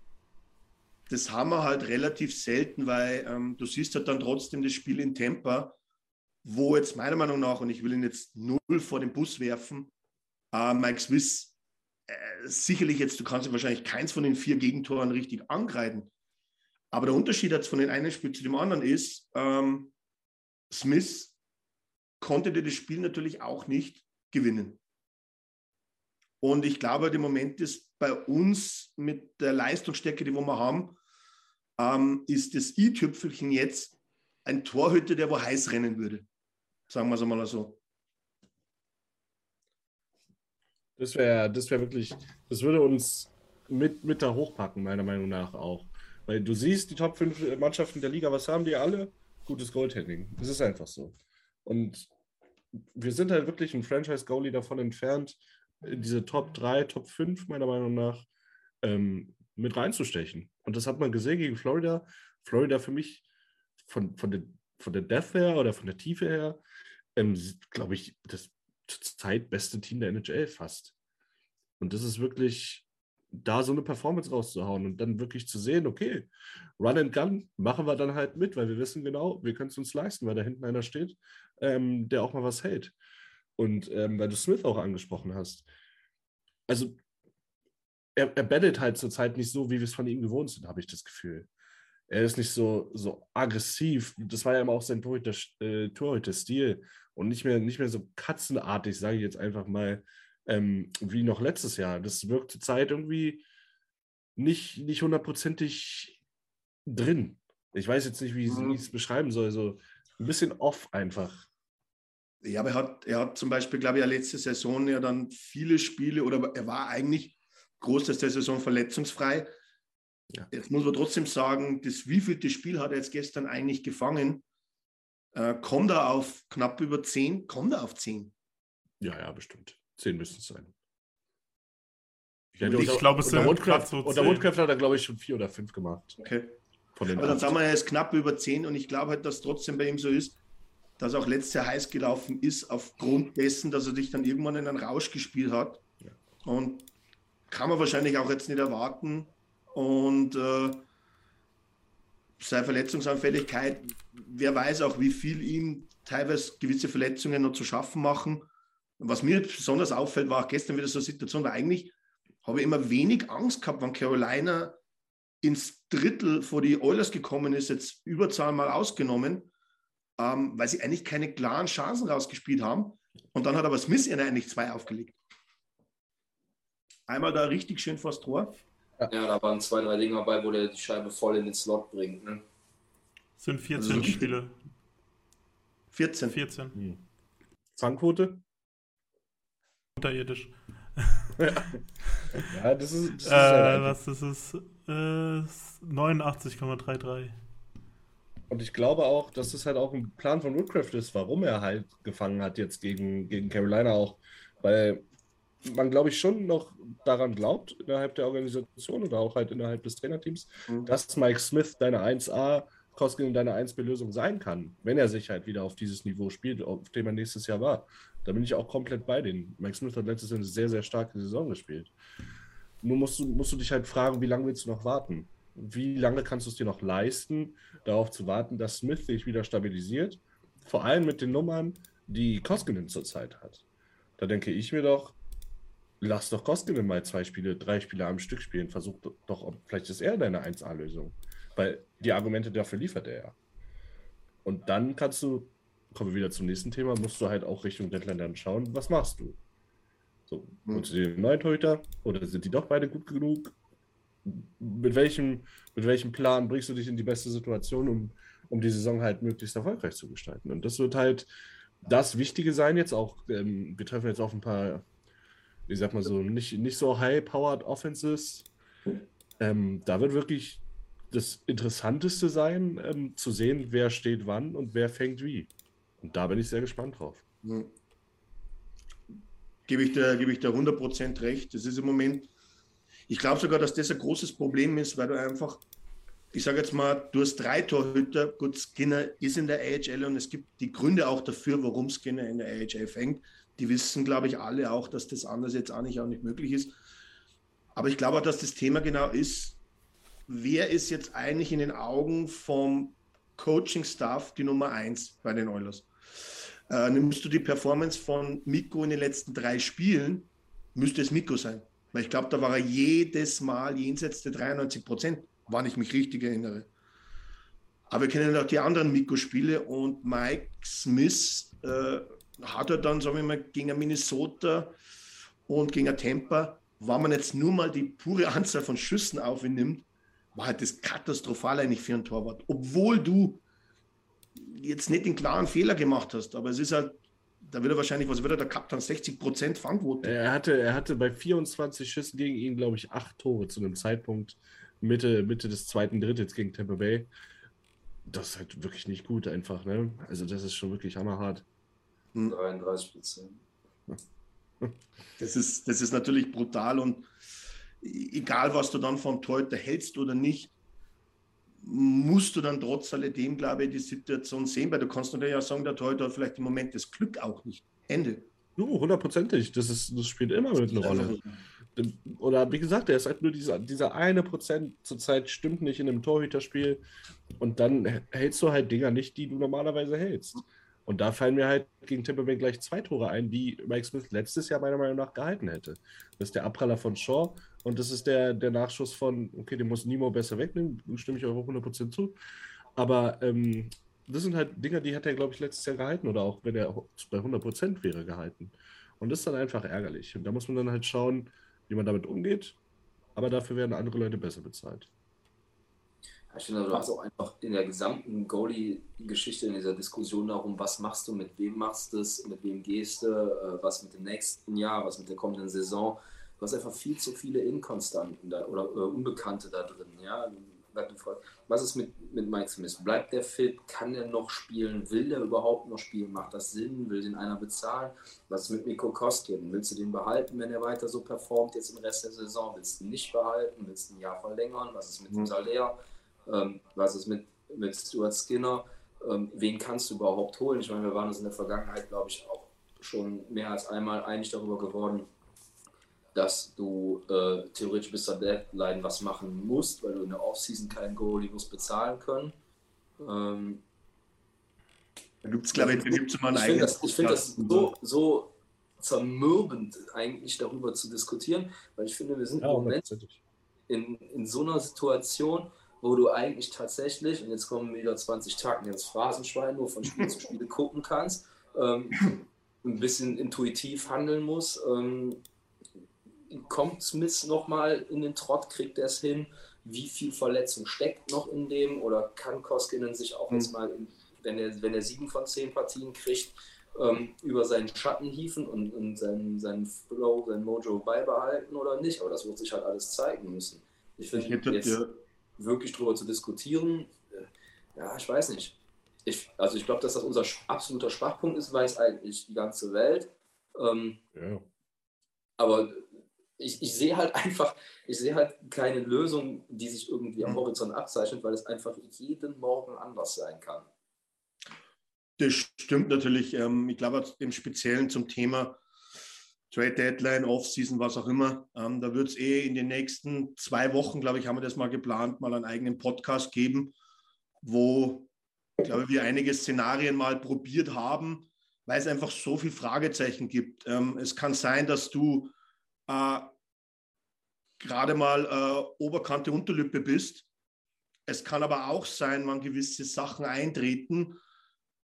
Das haben wir halt relativ selten, weil ähm, du siehst halt dann trotzdem das Spiel in Tampa, wo jetzt meiner Meinung nach, und ich will ihn jetzt null vor den Bus werfen, äh, Mike Swiss äh, sicherlich jetzt, du kannst wahrscheinlich keins von den vier Gegentoren richtig angreifen. Aber der Unterschied jetzt von dem einen Spiel zu dem anderen ist, ähm, Smith konnte das Spiel natürlich auch nicht gewinnen. Und ich glaube, der Moment ist bei uns mit der Leistungsstärke, die wir haben, ähm, ist das i-Tüpfelchen jetzt ein Torhüter, der wo heiß rennen würde. Sagen wir es einmal so. Das wäre das wär wirklich, das würde uns mit, mit da hochpacken, meiner Meinung nach auch. Weil du siehst, die Top 5 Mannschaften der Liga, was haben die alle? Gutes Goaltending. Es ist einfach so. Und wir sind halt wirklich ein Franchise-Goalie davon entfernt, diese Top 3, Top 5 meiner Meinung nach ähm, mit reinzustechen. Und das hat man gesehen gegen Florida. Florida für mich von, von, der, von der Death her oder von der Tiefe her, ähm, glaube ich, das zurzeit beste Team der NHL fast. Und das ist wirklich da so eine Performance rauszuhauen und dann wirklich zu sehen, okay, Run and Gun machen wir dann halt mit, weil wir wissen genau, wir können es uns leisten, weil da hinten einer steht, ähm, der auch mal was hält. Und ähm, weil du Smith auch angesprochen hast. Also er, er bettet halt zurzeit nicht so, wie wir es von ihm gewohnt sind, habe ich das Gefühl. Er ist nicht so, so aggressiv. Das war ja immer auch sein Torhüter-Stil. Äh, Torhüter und nicht mehr, nicht mehr so katzenartig, sage ich jetzt einfach mal, ähm, wie noch letztes Jahr. Das wirkt zur Zeit irgendwie nicht, nicht hundertprozentig drin. Ich weiß jetzt nicht, wie mhm. ich es beschreiben soll. So ein bisschen off einfach. Ja, aber er hat, er hat zum Beispiel, glaube ich, ja letzte Saison ja dann viele Spiele oder er war eigentlich Großteil der Saison verletzungsfrei. Ja. Jetzt muss man trotzdem sagen, das wievielte Spiel hat er jetzt gestern eigentlich gefangen? Äh, kommt er auf knapp über 10? Kommt er auf 10? Ja, ja, bestimmt. Zehn müssten es sein. Ich, ich unter, glaube, es sind Woodcraft, so unter Woodcraft hat er, glaube ich, schon vier oder fünf gemacht. Okay. Aber dann sagen wir, er ist knapp über zehn und ich glaube halt, dass trotzdem bei ihm so ist, dass auch letztes Jahr heiß gelaufen ist, aufgrund dessen, dass er dich dann irgendwann in einen Rausch gespielt hat. Ja. Und kann man wahrscheinlich auch jetzt nicht erwarten. Und äh, seine Verletzungsanfälligkeit, wer weiß auch, wie viel ihm teilweise gewisse Verletzungen noch zu schaffen machen. Was mir besonders auffällt, war auch gestern wieder so eine Situation, weil eigentlich habe ich immer wenig Angst gehabt, wenn Carolina ins Drittel vor die Oilers gekommen ist, jetzt Überzahl mal ausgenommen, ähm, weil sie eigentlich keine klaren Chancen rausgespielt haben. Und dann hat aber Smith ihnen eigentlich zwei aufgelegt. Einmal da richtig schön vors Tor. Ja, da waren zwei, drei Dinge dabei, wo der die Scheibe voll in den Slot bringt. Ne? Sind 14 also, Spiele. 14. 14. Hm. Fangquote? Unterirdisch. ja, das ist. Das ist äh, was das ist? Äh, 89,33. Und ich glaube auch, dass es halt auch ein Plan von Woodcraft ist, warum er halt gefangen hat jetzt gegen, gegen Carolina auch. Weil man, glaube ich, schon noch daran glaubt, innerhalb der Organisation oder auch halt innerhalb des Trainerteams, mhm. dass Mike Smith deine 1A Koskinen deine 1B-Lösung sein kann, wenn er sich halt wieder auf dieses Niveau spielt, auf dem er nächstes Jahr war. Da bin ich auch komplett bei denen. Mike Smith hat letztes Jahr eine sehr, sehr starke Saison gespielt. Nur musst du, musst du dich halt fragen, wie lange willst du noch warten? Wie lange kannst du es dir noch leisten, darauf zu warten, dass Smith sich wieder stabilisiert? Vor allem mit den Nummern, die Koskinen zurzeit hat. Da denke ich mir doch, lass doch Koskinen mal zwei Spiele, drei Spiele am Stück spielen. Versuch doch, vielleicht ist er deine 1A-Lösung. Weil die Argumente dafür liefert er ja. Und dann kannst du, kommen wir wieder zum nächsten Thema, musst du halt auch Richtung Deadline dann schauen, was machst du? So, hm. holst du dir einen neuen Torhüter oder sind die doch beide gut genug? Mit welchem, mit welchem Plan bringst du dich in die beste Situation, um, um die Saison halt möglichst erfolgreich zu gestalten? Und das wird halt das Wichtige sein jetzt auch. Ähm, wir treffen jetzt auf ein paar, ich sag mal so, nicht, nicht so high-powered Offenses. Ähm, da wird wirklich das Interessanteste sein, ähm, zu sehen, wer steht wann und wer fängt wie. Und da bin ich sehr gespannt drauf. Mhm. Gebe ich gebe ich dir 100% recht. Das ist im Moment, ich glaube sogar, dass das ein großes Problem ist, weil du einfach, ich sage jetzt mal, du hast drei Torhüter. Gut, Skinner ist in der AHL und es gibt die Gründe auch dafür, warum Skinner in der AHL fängt. Die wissen, glaube ich, alle auch, dass das anders jetzt auch nicht, auch nicht möglich ist. Aber ich glaube dass das Thema genau ist, wer ist jetzt eigentlich in den Augen vom Coaching-Staff die Nummer eins bei den Oilers? Äh, nimmst du die Performance von Miko in den letzten drei Spielen, müsste es Miko sein. Weil ich glaube, da war er jedes Mal jenseits der 93 Prozent, wann ich mich richtig erinnere. Aber wir kennen auch die anderen Miko-Spiele und Mike Smith äh, hat er dann, sagen wir mal, gegen Minnesota und gegen Tampa, wenn man jetzt nur mal die pure Anzahl von Schüssen auf ihn nimmt, war halt das katastrophal eigentlich für einen Torwart. Obwohl du jetzt nicht den klaren Fehler gemacht hast, aber es ist halt, da wird er wahrscheinlich, was wird er da gehabt haben, 60 Prozent Fangquote. Er hatte, er hatte bei 24 Schüssen gegen ihn, glaube ich, acht Tore zu einem Zeitpunkt Mitte, Mitte des zweiten Drittels gegen Tampa Bay. Das ist halt wirklich nicht gut einfach, ne? Also das ist schon wirklich hammerhart. 33 Prozent. Das ist, das ist natürlich brutal und egal was du dann vom Torhüter hältst oder nicht, musst du dann trotz alledem, glaube ich, die Situation sehen, weil du kannst natürlich auch sagen, der Torhüter hat vielleicht im Moment das Glück auch nicht. Ende. Du, hundertprozentig. Das, das spielt immer mit eine Rolle. Oder wie gesagt, er ist halt nur dieser, dieser eine Prozent zurzeit stimmt nicht in einem Torhüterspiel und dann hältst du halt Dinger nicht, die du normalerweise hältst. Und da fallen mir halt gegen Tampa Bay gleich zwei Tore ein, die Mike Smith letztes Jahr meiner Meinung nach gehalten hätte. Das ist der Abpraller von Shaw und das ist der, der Nachschuss von, okay, den muss Nemo besser wegnehmen, stimme ich auch 100% zu. Aber ähm, das sind halt Dinge, die hat er, glaube ich, letztes Jahr gehalten oder auch wenn er bei 100% wäre gehalten. Und das ist dann einfach ärgerlich. Und da muss man dann halt schauen, wie man damit umgeht. Aber dafür werden andere Leute besser bezahlt. Ich finde, du hast auch einfach in der gesamten Goalie-Geschichte, in dieser Diskussion darum, was machst du, mit wem machst du es, mit wem gehst du, äh, was mit dem nächsten Jahr, was mit der kommenden Saison. Du hast einfach viel zu viele Inkonstanten da, oder, oder Unbekannte da drin. Ja? Was ist mit, mit Mike Smith? Bleibt der fit? Kann er noch spielen? Will der überhaupt noch spielen? Macht das Sinn? Will den einer bezahlen? Was ist mit Miko Kostin? Willst du den behalten, wenn er weiter so performt jetzt im Rest der Saison? Willst du ihn nicht behalten? Willst du ein Jahr verlängern? Was ist mit mhm. dem Salär? Ähm, was ist mit, mit Stuart Skinner? Ähm, wen kannst du überhaupt holen? Ich meine, wir waren uns in der Vergangenheit, glaube ich, auch schon mehr als einmal einig darüber geworden, dass du äh, theoretisch bis zur Deadline was machen musst, weil du in der Offseason keinen Goalie musst bezahlen können. Ähm, da gibt es, glaube ich, gibt's immer ein Ich finde das, find das so, so zermürbend, eigentlich darüber zu diskutieren, weil ich finde, wir sind ja, im Moment in, in so einer Situation, wo du eigentlich tatsächlich, und jetzt kommen wieder 20 Tagen ins Phrasenschwein, nur von Spiel zu Spiel gucken kannst, ähm, ein bisschen intuitiv handeln muss. Ähm, kommt Smith nochmal in den Trott, kriegt er es hin? Wie viel Verletzung steckt noch in dem? Oder kann Koskinen sich auch jetzt mal, wenn er, wenn er sieben von zehn Partien kriegt, ähm, über seinen Schatten hieven und, und seinen, seinen Flow, sein Mojo beibehalten oder nicht? Aber das wird sich halt alles zeigen müssen. Ich finde, jetzt ja. wirklich drüber zu diskutieren, äh, ja, ich weiß nicht. Ich, also ich glaube, dass das unser absoluter Schwachpunkt ist, weiß eigentlich die ganze Welt. Ähm, ja. Aber ich, ich sehe halt einfach, ich sehe halt keine Lösung, die sich irgendwie am mhm. Horizont abzeichnet, weil es einfach jeden Morgen anders sein kann. Das stimmt natürlich. Ähm, ich glaube im Speziellen zum Thema Trade Deadline, Offseason, was auch immer. Ähm, da wird es eh in den nächsten zwei Wochen, glaube ich, haben wir das mal geplant, mal einen eigenen Podcast geben, wo, glaube wir einige Szenarien mal probiert haben, weil es einfach so viele Fragezeichen gibt. Ähm, es kann sein, dass du äh, gerade mal äh, Oberkante, Unterlippe bist. Es kann aber auch sein, wenn gewisse Sachen eintreten,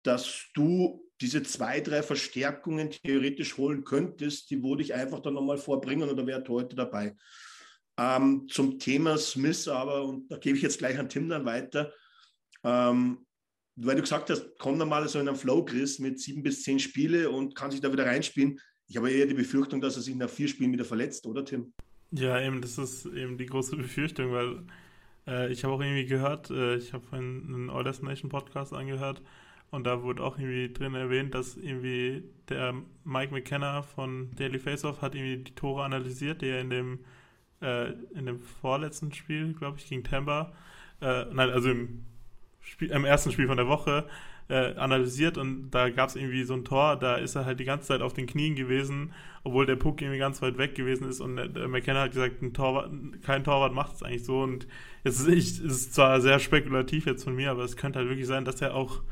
dass du diese zwei, drei Verstärkungen theoretisch holen könntest, die würde ich einfach dann nochmal vorbringen oder wäre heute dabei. Ähm, zum Thema Smith aber, und da gebe ich jetzt gleich an Tim dann weiter, ähm, weil du gesagt hast, komm dann mal so in einen Flow, Chris, mit sieben bis zehn Spiele und kann sich da wieder reinspielen. Ich habe eher die Befürchtung, dass er sich nach vier Spielen wieder verletzt, oder Tim? Ja, eben, das ist eben die große Befürchtung, weil äh, ich habe auch irgendwie gehört, äh, ich habe einen All Nation Podcast angehört und da wurde auch irgendwie drin erwähnt, dass irgendwie der Mike McKenna von Daily Faceoff hat irgendwie die Tore analysiert, die er in dem, äh, in dem vorletzten Spiel, glaube ich, gegen Tampa, äh, nein, also im, Spiel, im ersten Spiel von der Woche, äh, analysiert und da gab es irgendwie so ein Tor, da ist er halt die ganze Zeit auf den Knien gewesen, obwohl der Puck irgendwie ganz weit weg gewesen ist und der McKenna hat gesagt, Torwart, kein Torwart macht es eigentlich so und jetzt ist es ist zwar sehr spekulativ jetzt von mir, aber es könnte halt wirklich sein, dass er auch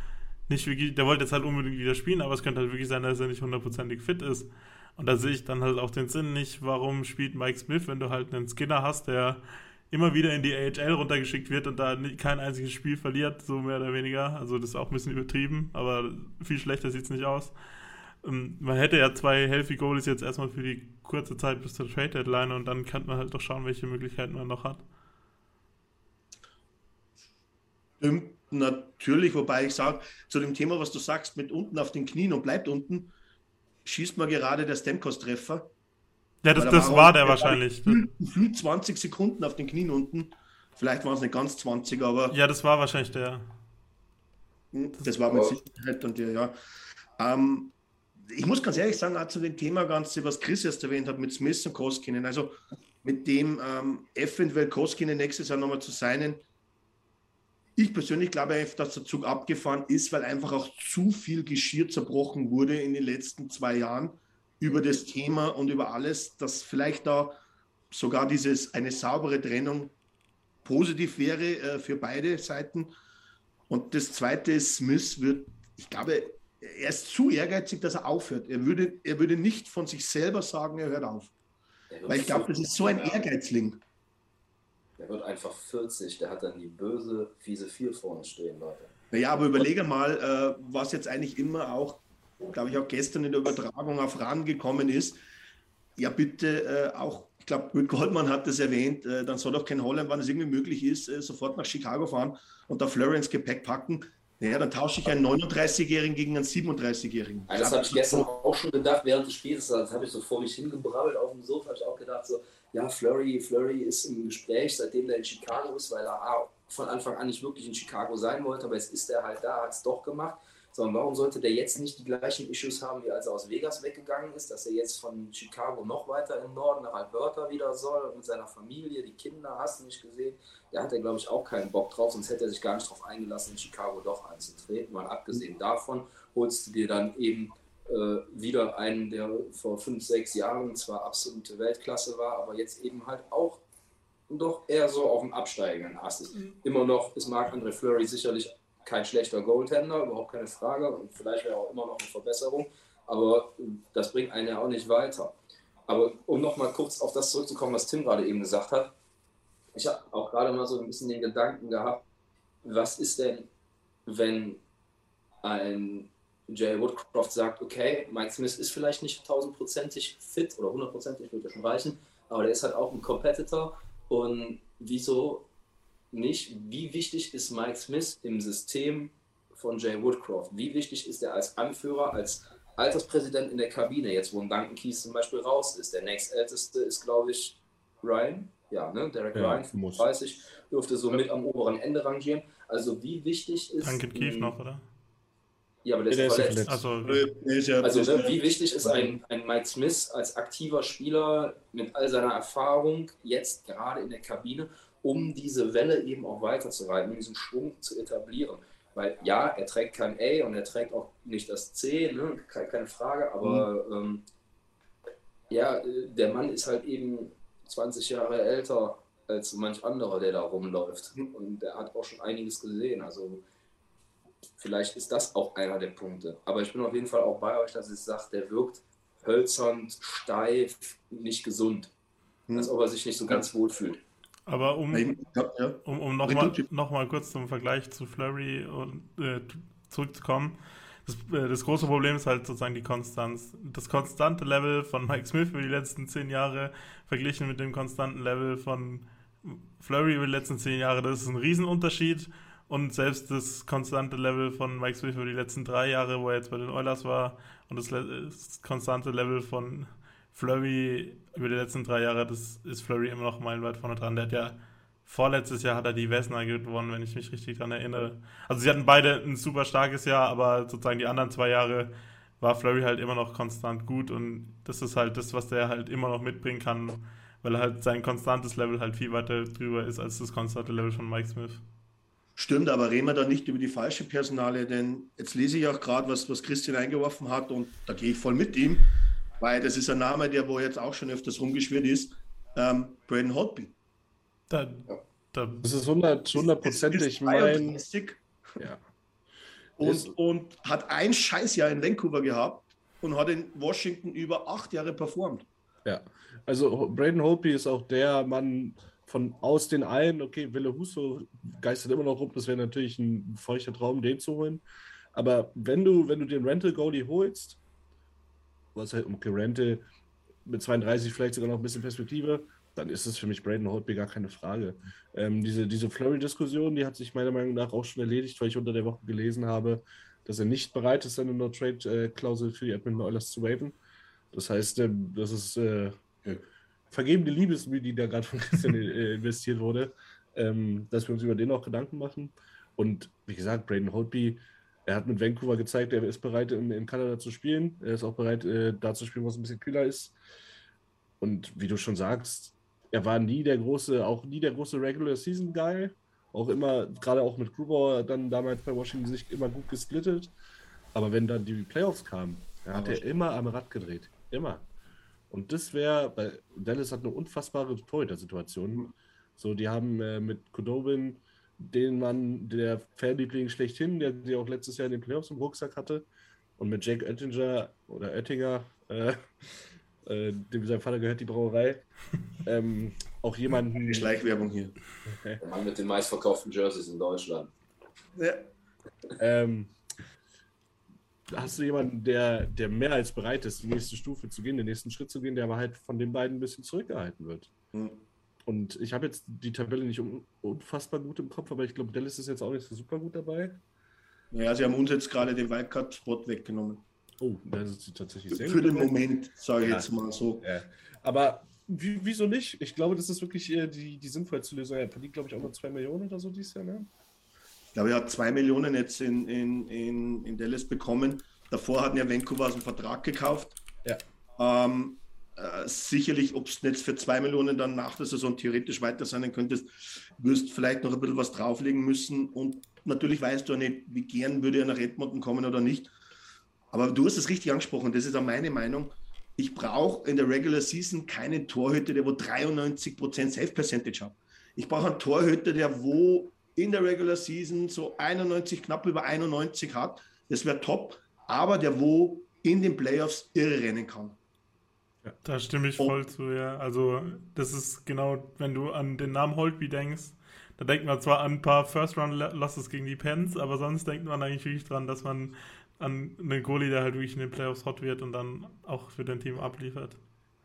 nicht wirklich, der wollte jetzt halt unbedingt wieder spielen, aber es könnte halt wirklich sein, dass er nicht hundertprozentig fit ist. Und da sehe ich dann halt auch den Sinn nicht, warum spielt Mike Smith, wenn du halt einen Skinner hast, der immer wieder in die AHL runtergeschickt wird und da kein einziges Spiel verliert, so mehr oder weniger. Also das ist auch ein bisschen übertrieben, aber viel schlechter sieht es nicht aus. Ähm, man hätte ja zwei Healthy Goalies jetzt erstmal für die kurze Zeit bis zur Trade Deadline und dann kann man halt doch schauen, welche Möglichkeiten man noch hat. Stimmt natürlich, wobei ich sage, zu dem Thema, was du sagst, mit unten auf den Knien und bleibt unten, schießt man gerade der Stemkos-Treffer ja, das, das war, der wahrscheinlich. Gefühlt 20 Sekunden auf den Knien unten. Vielleicht waren es nicht ganz 20, aber. Ja, das war wahrscheinlich der. Hm, das war mit Sicherheit und der, ja. Ähm, ich muss ganz ehrlich sagen, auch zu dem Thema ganz, was Chris erst erwähnt hat, mit Smith und Koskinen, also mit dem ähm, eventuell Koskinen nächstes Jahr nochmal zu seinen. Ich persönlich glaube dass der Zug abgefahren ist, weil einfach auch zu viel Geschirr zerbrochen wurde in den letzten zwei Jahren über das Thema und über alles, dass vielleicht da sogar dieses eine saubere Trennung positiv wäre äh, für beide Seiten. Und das Zweite ist, Smith wird, ich glaube, er ist zu ehrgeizig, dass er aufhört. Er würde, er würde nicht von sich selber sagen, er hört auf. Weil ich glaube, das ist so ein Ehrgeizling. Der wird einfach 40, der hat dann die böse, fiese 4 vorne stehen, Leute. Naja, aber überlege mal, äh, was jetzt eigentlich immer auch glaube ich, auch gestern in der Übertragung auf RAN gekommen ist. Ja, bitte äh, auch, ich glaube, Rick Goldman hat das erwähnt, äh, dann soll doch kein Holland, wann es irgendwie möglich ist, äh, sofort nach Chicago fahren und da Florence Gepäck packen. Naja, dann tausche ich einen 39-Jährigen gegen einen 37-Jährigen. das habe ich gestern auch schon gedacht während des Spiels. Das habe ich so vor mich hingebrabbelt auf dem Sofa. habe ich auch gedacht, so, ja, Flurry, Flurry ist im Gespräch, seitdem der in Chicago ist, weil er von Anfang an nicht wirklich in Chicago sein wollte, aber jetzt ist er halt da, hat es doch gemacht sondern warum sollte der jetzt nicht die gleichen Issues haben, wie als er aus Vegas weggegangen ist, dass er jetzt von Chicago noch weiter im Norden nach Alberta wieder soll mit seiner Familie, die Kinder, hast du nicht gesehen. Da hat er, glaube ich, auch keinen Bock drauf, sonst hätte er sich gar nicht darauf eingelassen, in Chicago doch anzutreten. Mal abgesehen davon holst du dir dann eben äh, wieder einen, der vor fünf, sechs Jahren zwar absolute Weltklasse war, aber jetzt eben halt auch doch eher so auf dem absteigenden Ast ist. Mhm. Immer noch ist Marc-André Fleury sicherlich kein schlechter Goaltender, überhaupt keine Frage. Und vielleicht wäre auch immer noch eine Verbesserung. Aber das bringt einen ja auch nicht weiter. Aber um nochmal kurz auf das zurückzukommen, was Tim gerade eben gesagt hat. ich habe auch gerade mal so ein bisschen den Gedanken gehabt, was ist denn, wenn ein Jay Woodcroft sagt, okay, Mike Smith ist vielleicht nicht tausendprozentig fit oder hundertprozentig, würde schon reichen, aber der ist halt auch ein Competitor und wieso nicht, wie wichtig ist Mike Smith im System von Jay Woodcroft? Wie wichtig ist er als Anführer, als Alterspräsident in der Kabine, jetzt wo ein Duncan Keys zum Beispiel raus ist? Der nächstälteste ist, glaube ich, Ryan. Ja, ne? Derek ja, Ryan, 35, dürfte so mit am oberen Ende rangieren. Also wie wichtig ist... Duncan Keith noch, oder? Ja, aber der, der ist verletzt. Also, also ne, wie wichtig ist ein, ein Mike Smith als aktiver Spieler mit all seiner Erfahrung jetzt gerade in der Kabine, um diese Welle eben auch weiterzureiten, um diesen Schwung zu etablieren. Weil ja, er trägt kein A und er trägt auch nicht das C, ne? keine Frage, aber mhm. ähm, ja, der Mann ist halt eben 20 Jahre älter als manch anderer, der da rumläuft. Mhm. Und der hat auch schon einiges gesehen. Also vielleicht ist das auch einer der Punkte. Aber ich bin auf jeden Fall auch bei euch, dass ich sage, der wirkt hölzern, steif, nicht gesund. Hm. Als ob er sich nicht so ganz wohl fühlt. Aber um, um, um nochmal noch mal kurz zum Vergleich zu Flurry und, äh, zurückzukommen, das, äh, das, große Problem ist halt sozusagen die Konstanz. Das konstante Level von Mike Smith über die letzten zehn Jahre verglichen mit dem konstanten Level von Flurry über die letzten zehn Jahre, das ist ein Riesenunterschied. Und selbst das konstante Level von Mike Smith über die letzten drei Jahre, wo er jetzt bei den Oilers war, und das, das konstante Level von Flurry über die letzten drei Jahre, das ist Flurry immer noch meilenweit vorne dran. Der hat ja vorletztes Jahr hat er die Vesna gewonnen, wenn ich mich richtig daran erinnere. Also sie hatten beide ein super starkes Jahr, aber sozusagen die anderen zwei Jahre war Flurry halt immer noch konstant gut und das ist halt das, was der halt immer noch mitbringen kann, weil halt sein konstantes Level halt viel weiter drüber ist als das konstante Level von Mike Smith. Stimmt, aber reden wir da nicht über die falsche Personale, denn jetzt lese ich auch gerade, was, was Christian eingeworfen hat und da gehe ich voll mit ihm weil das ist ein Name, der wo jetzt auch schon öfters rumgeschwirrt ist, ähm, Braden Holtby. Da, da, das ist hundertprozentig mein... Ja. Und, und hat ein Scheißjahr in Vancouver gehabt und hat in Washington über acht Jahre performt. Ja, also Braden Holtby ist auch der Mann von aus den allen, okay, Wille Husso geistert immer noch rum, das wäre natürlich ein feuchter Traum, den zu holen. Aber wenn du, wenn du den Rental Goalie holst, was halt um Rente mit 32 vielleicht sogar noch ein bisschen Perspektive, dann ist es für mich Braden Holtby gar keine Frage. Ähm, diese diese Flurry-Diskussion, die hat sich meiner Meinung nach auch schon erledigt, weil ich unter der Woche gelesen habe, dass er nicht bereit ist, seine No-Trade-Klausel für die Edmonton Oilers zu waven. Das heißt, ähm, das ist äh, vergebene Liebesmühe, die da gerade von Christian äh, investiert wurde, ähm, dass wir uns über den auch Gedanken machen. Und wie gesagt, Braden Holtby, er hat mit Vancouver gezeigt, er ist bereit, in, in Kanada zu spielen. Er ist auch bereit, äh, da zu spielen, wo es ein bisschen kühler ist. Und wie du schon sagst, er war nie der große, auch nie der große Regular Season Guy. Auch immer, gerade auch mit Grubauer dann damals bei Washington sich immer gut gesplittet. Aber wenn dann die Playoffs kamen, ja, hat er immer am Rad gedreht. Immer. Und das wäre, weil Dallas hat eine unfassbare Torhüter-Situation. Mhm. So, die haben äh, mit Kodobin den Mann, der Fanliebling schlechthin, der sie auch letztes Jahr in den Playoffs im Rucksack hatte. Und mit Jake Oettinger oder Oettinger, äh, äh, dem sein Vater gehört die Brauerei, ähm, auch jemanden. Schleichwerbung hier. Der Mann mit den meistverkauften Jerseys in Deutschland. Ja. Ähm, hast du jemanden, der, der mehr als bereit ist, die nächste Stufe zu gehen, den nächsten Schritt zu gehen, der aber halt von den beiden ein bisschen zurückgehalten wird. Mhm. Und ich habe jetzt die Tabelle nicht unfassbar gut im Kopf, aber ich glaube, Dallas ist jetzt auch nicht so super gut dabei. Ja, sie haben uns jetzt gerade den Wildcard-Spot weggenommen. Oh, das ist tatsächlich sehr Für gut. den Moment, sage ich ja. jetzt mal so. Ja. Aber wieso nicht? Ich glaube, das ist wirklich äh, die, die sinnvollste Lösung. Er verdient, glaube ich, auch nur 2 Millionen oder so dieses Jahr, ne? Ich glaube, er hat 2 Millionen jetzt in, in, in, in Dallas bekommen. Davor hatten ja Vancouver aus dem Vertrag gekauft. Ja. Ähm, äh, sicherlich, ob es jetzt für zwei Millionen dann nach der Saison theoretisch weiter sein könntest, wirst vielleicht noch ein bisschen was drauflegen müssen. Und natürlich weißt du auch nicht, wie gern würde er nach Edmonton kommen oder nicht. Aber du hast es richtig angesprochen, das ist auch meine Meinung. Ich brauche in der Regular Season keinen Torhüter, der wo 93% Safe Percentage hat. Ich brauche einen Torhüter, der wo in der Regular Season so 91, knapp über 91 hat. Das wäre top. Aber der wo in den Playoffs irre rennen kann. Da stimme ich voll oh. zu, ja. Also, das ist genau, wenn du an den Namen Holtby denkst, da denkt man zwar an ein paar First-Round-Losses gegen die Pens, aber sonst denkt man eigentlich wirklich dran, dass man an einen Goalie, der halt wirklich in den Playoffs hot wird und dann auch für dein Team abliefert.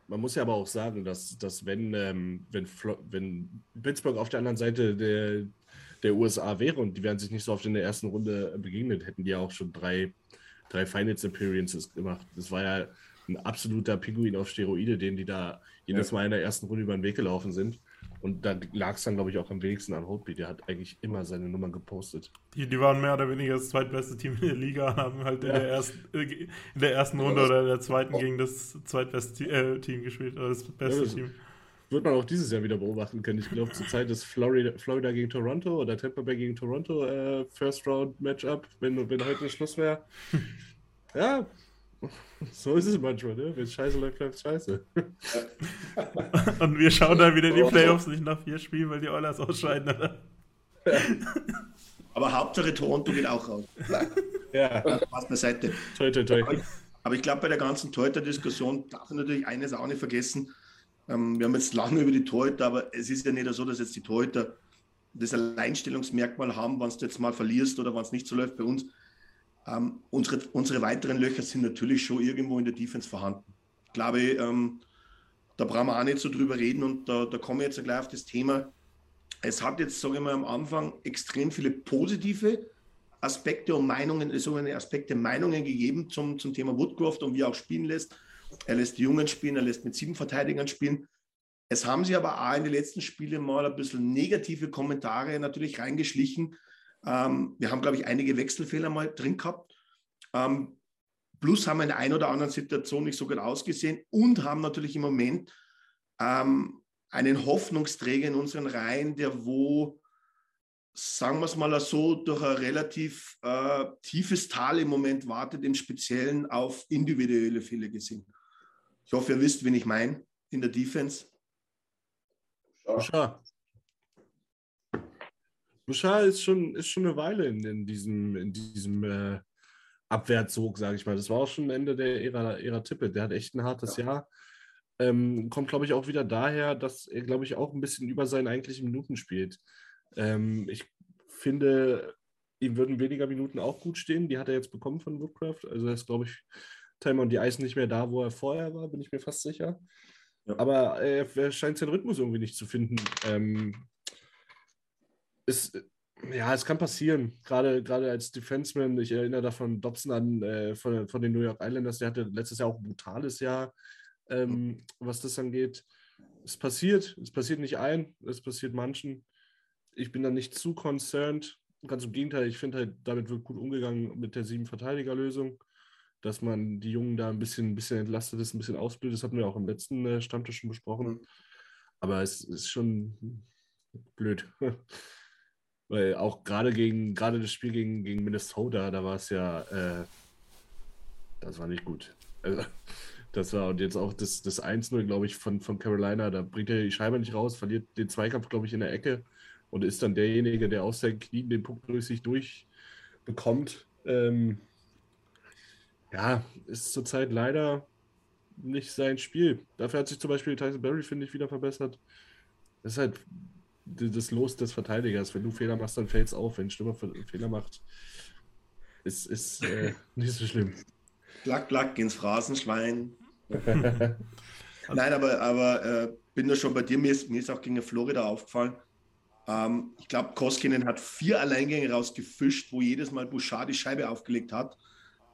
Man muss ja aber auch sagen, dass, dass wenn, ähm, wenn, wenn Pittsburgh auf der anderen Seite der, der USA wäre und die wären sich nicht so oft in der ersten Runde begegnet, hätten die ja auch schon drei, drei Finals Appearances gemacht. Das war ja ein absoluter Pinguin auf Steroide, den die da jedes Mal in der ersten Runde über den Weg gelaufen sind. Und da lag es dann, glaube ich, auch am wenigsten an Holtby. Der hat eigentlich immer seine Nummern gepostet. Die, die waren mehr oder weniger das zweitbeste Team in der Liga, haben halt in, der, ersten, äh, in der ersten Runde oder in der zweiten gegen das zweitbeste äh, Team gespielt, oder das beste ja, Team. Wird man auch dieses Jahr wieder beobachten können. Ich glaube, zur Zeit ist Florida, Florida gegen Toronto oder Tampa Bay gegen Toronto äh, First Round Matchup, wenn, wenn heute Schluss wäre. Ja, so ist es manchmal, ne? Wenn Scheiße läuft, läuft Scheiße. Und wir schauen dann wieder die Playoffs nicht nach vier Spielen, weil die Oilers ausscheiden, oder? Aber Hauptsache Toronto geht auch raus. Ja. Spaß beiseite. Toi, toi, toi. Aber ich glaube, bei der ganzen Torhüter-Diskussion darf man natürlich eines auch nicht vergessen. Ähm, wir haben jetzt lange über die Torhüter, aber es ist ja nicht so, dass jetzt die Torhüter das Alleinstellungsmerkmal haben, wenn du jetzt mal verlierst oder wenn es nicht so läuft bei uns ähm, unsere, unsere weiteren Löcher sind natürlich schon irgendwo in der Defense vorhanden. Ich glaube, ähm, da brauchen wir auch nicht so drüber reden und da, da komme ich jetzt gleich auf das Thema. Es hat jetzt, sage ich mal, am Anfang extrem viele positive Aspekte und Meinungen, sogenannte Aspekte, Meinungen gegeben zum, zum Thema Woodcroft und wie er auch spielen lässt. Er lässt die Jungen spielen, er lässt mit sieben Verteidigern spielen. Es haben sich aber auch in den letzten Spielen mal ein bisschen negative Kommentare natürlich reingeschlichen, ähm, wir haben, glaube ich, einige Wechselfehler mal drin gehabt. Ähm, plus haben wir in der einen oder anderen Situation nicht so gut ausgesehen und haben natürlich im Moment ähm, einen Hoffnungsträger in unseren Reihen, der wo, sagen wir es mal so, durch ein relativ äh, tiefes Tal im Moment wartet, im Speziellen auf individuelle Fehler gesehen. Ich hoffe, ihr wisst, wen ich meine in der Defense. Schau. Bouchard ist schon, ist schon eine Weile in, in diesem, in diesem äh, Abwärtszug, sage ich mal. Das war auch schon Ende der Ära, Ära Tippe. Der hat echt ein hartes ja. Jahr. Ähm, kommt, glaube ich, auch wieder daher, dass er, glaube ich, auch ein bisschen über seinen eigentlichen Minuten spielt. Ähm, ich finde, ihm würden weniger Minuten auch gut stehen. Die hat er jetzt bekommen von Woodcraft. Also er ist, glaube ich, Timer und die Eisen nicht mehr da, wo er vorher war, bin ich mir fast sicher. Ja. Aber er, er, scheint seinen Rhythmus irgendwie nicht zu finden. Ähm, es, ja, es kann passieren. Gerade, gerade als Defenseman, ich erinnere da von Dobson an, äh, von, von den New York Islanders, der hatte letztes Jahr auch ein brutales Jahr, ähm, was das angeht. Es passiert, es passiert nicht ein, es passiert manchen. Ich bin da nicht zu concerned. Ganz im Gegenteil, ich finde halt, damit wird gut umgegangen mit der sieben-Verteidiger-Lösung, dass man die Jungen da ein bisschen, ein bisschen entlastet ist, ein bisschen ausbildet. Das hatten wir auch im letzten äh, Stammtisch schon besprochen. Mhm. Aber es ist schon blöd. Weil auch gerade gegen, gerade das Spiel gegen, gegen Minnesota, da war es ja, äh, das war nicht gut. Also, das war und jetzt auch das, das 1-0, glaube ich, von, von Carolina, da bringt er die Scheibe nicht raus, verliert den Zweikampf, glaube ich, in der Ecke und ist dann derjenige, der aus seinen Knien den Punkt durch sich durchbekommt. Ähm, ja, ist zurzeit leider nicht sein Spiel. Dafür hat sich zum Beispiel Tyson Berry, finde ich, wieder verbessert. Das ist halt das Los des Verteidigers. Wenn du Fehler machst, dann fällt es auf. Wenn ein Stürmer Fehler macht, ist, ist äh, nicht so schlimm. Klack, klack ins Phrasenschwein. Nein, aber, aber äh, bin da schon bei dir. Mir ist, mir ist auch gegen Florida aufgefallen. Ähm, ich glaube, Koskinen hat vier Alleingänge rausgefischt, wo jedes Mal Bouchard die Scheibe aufgelegt hat.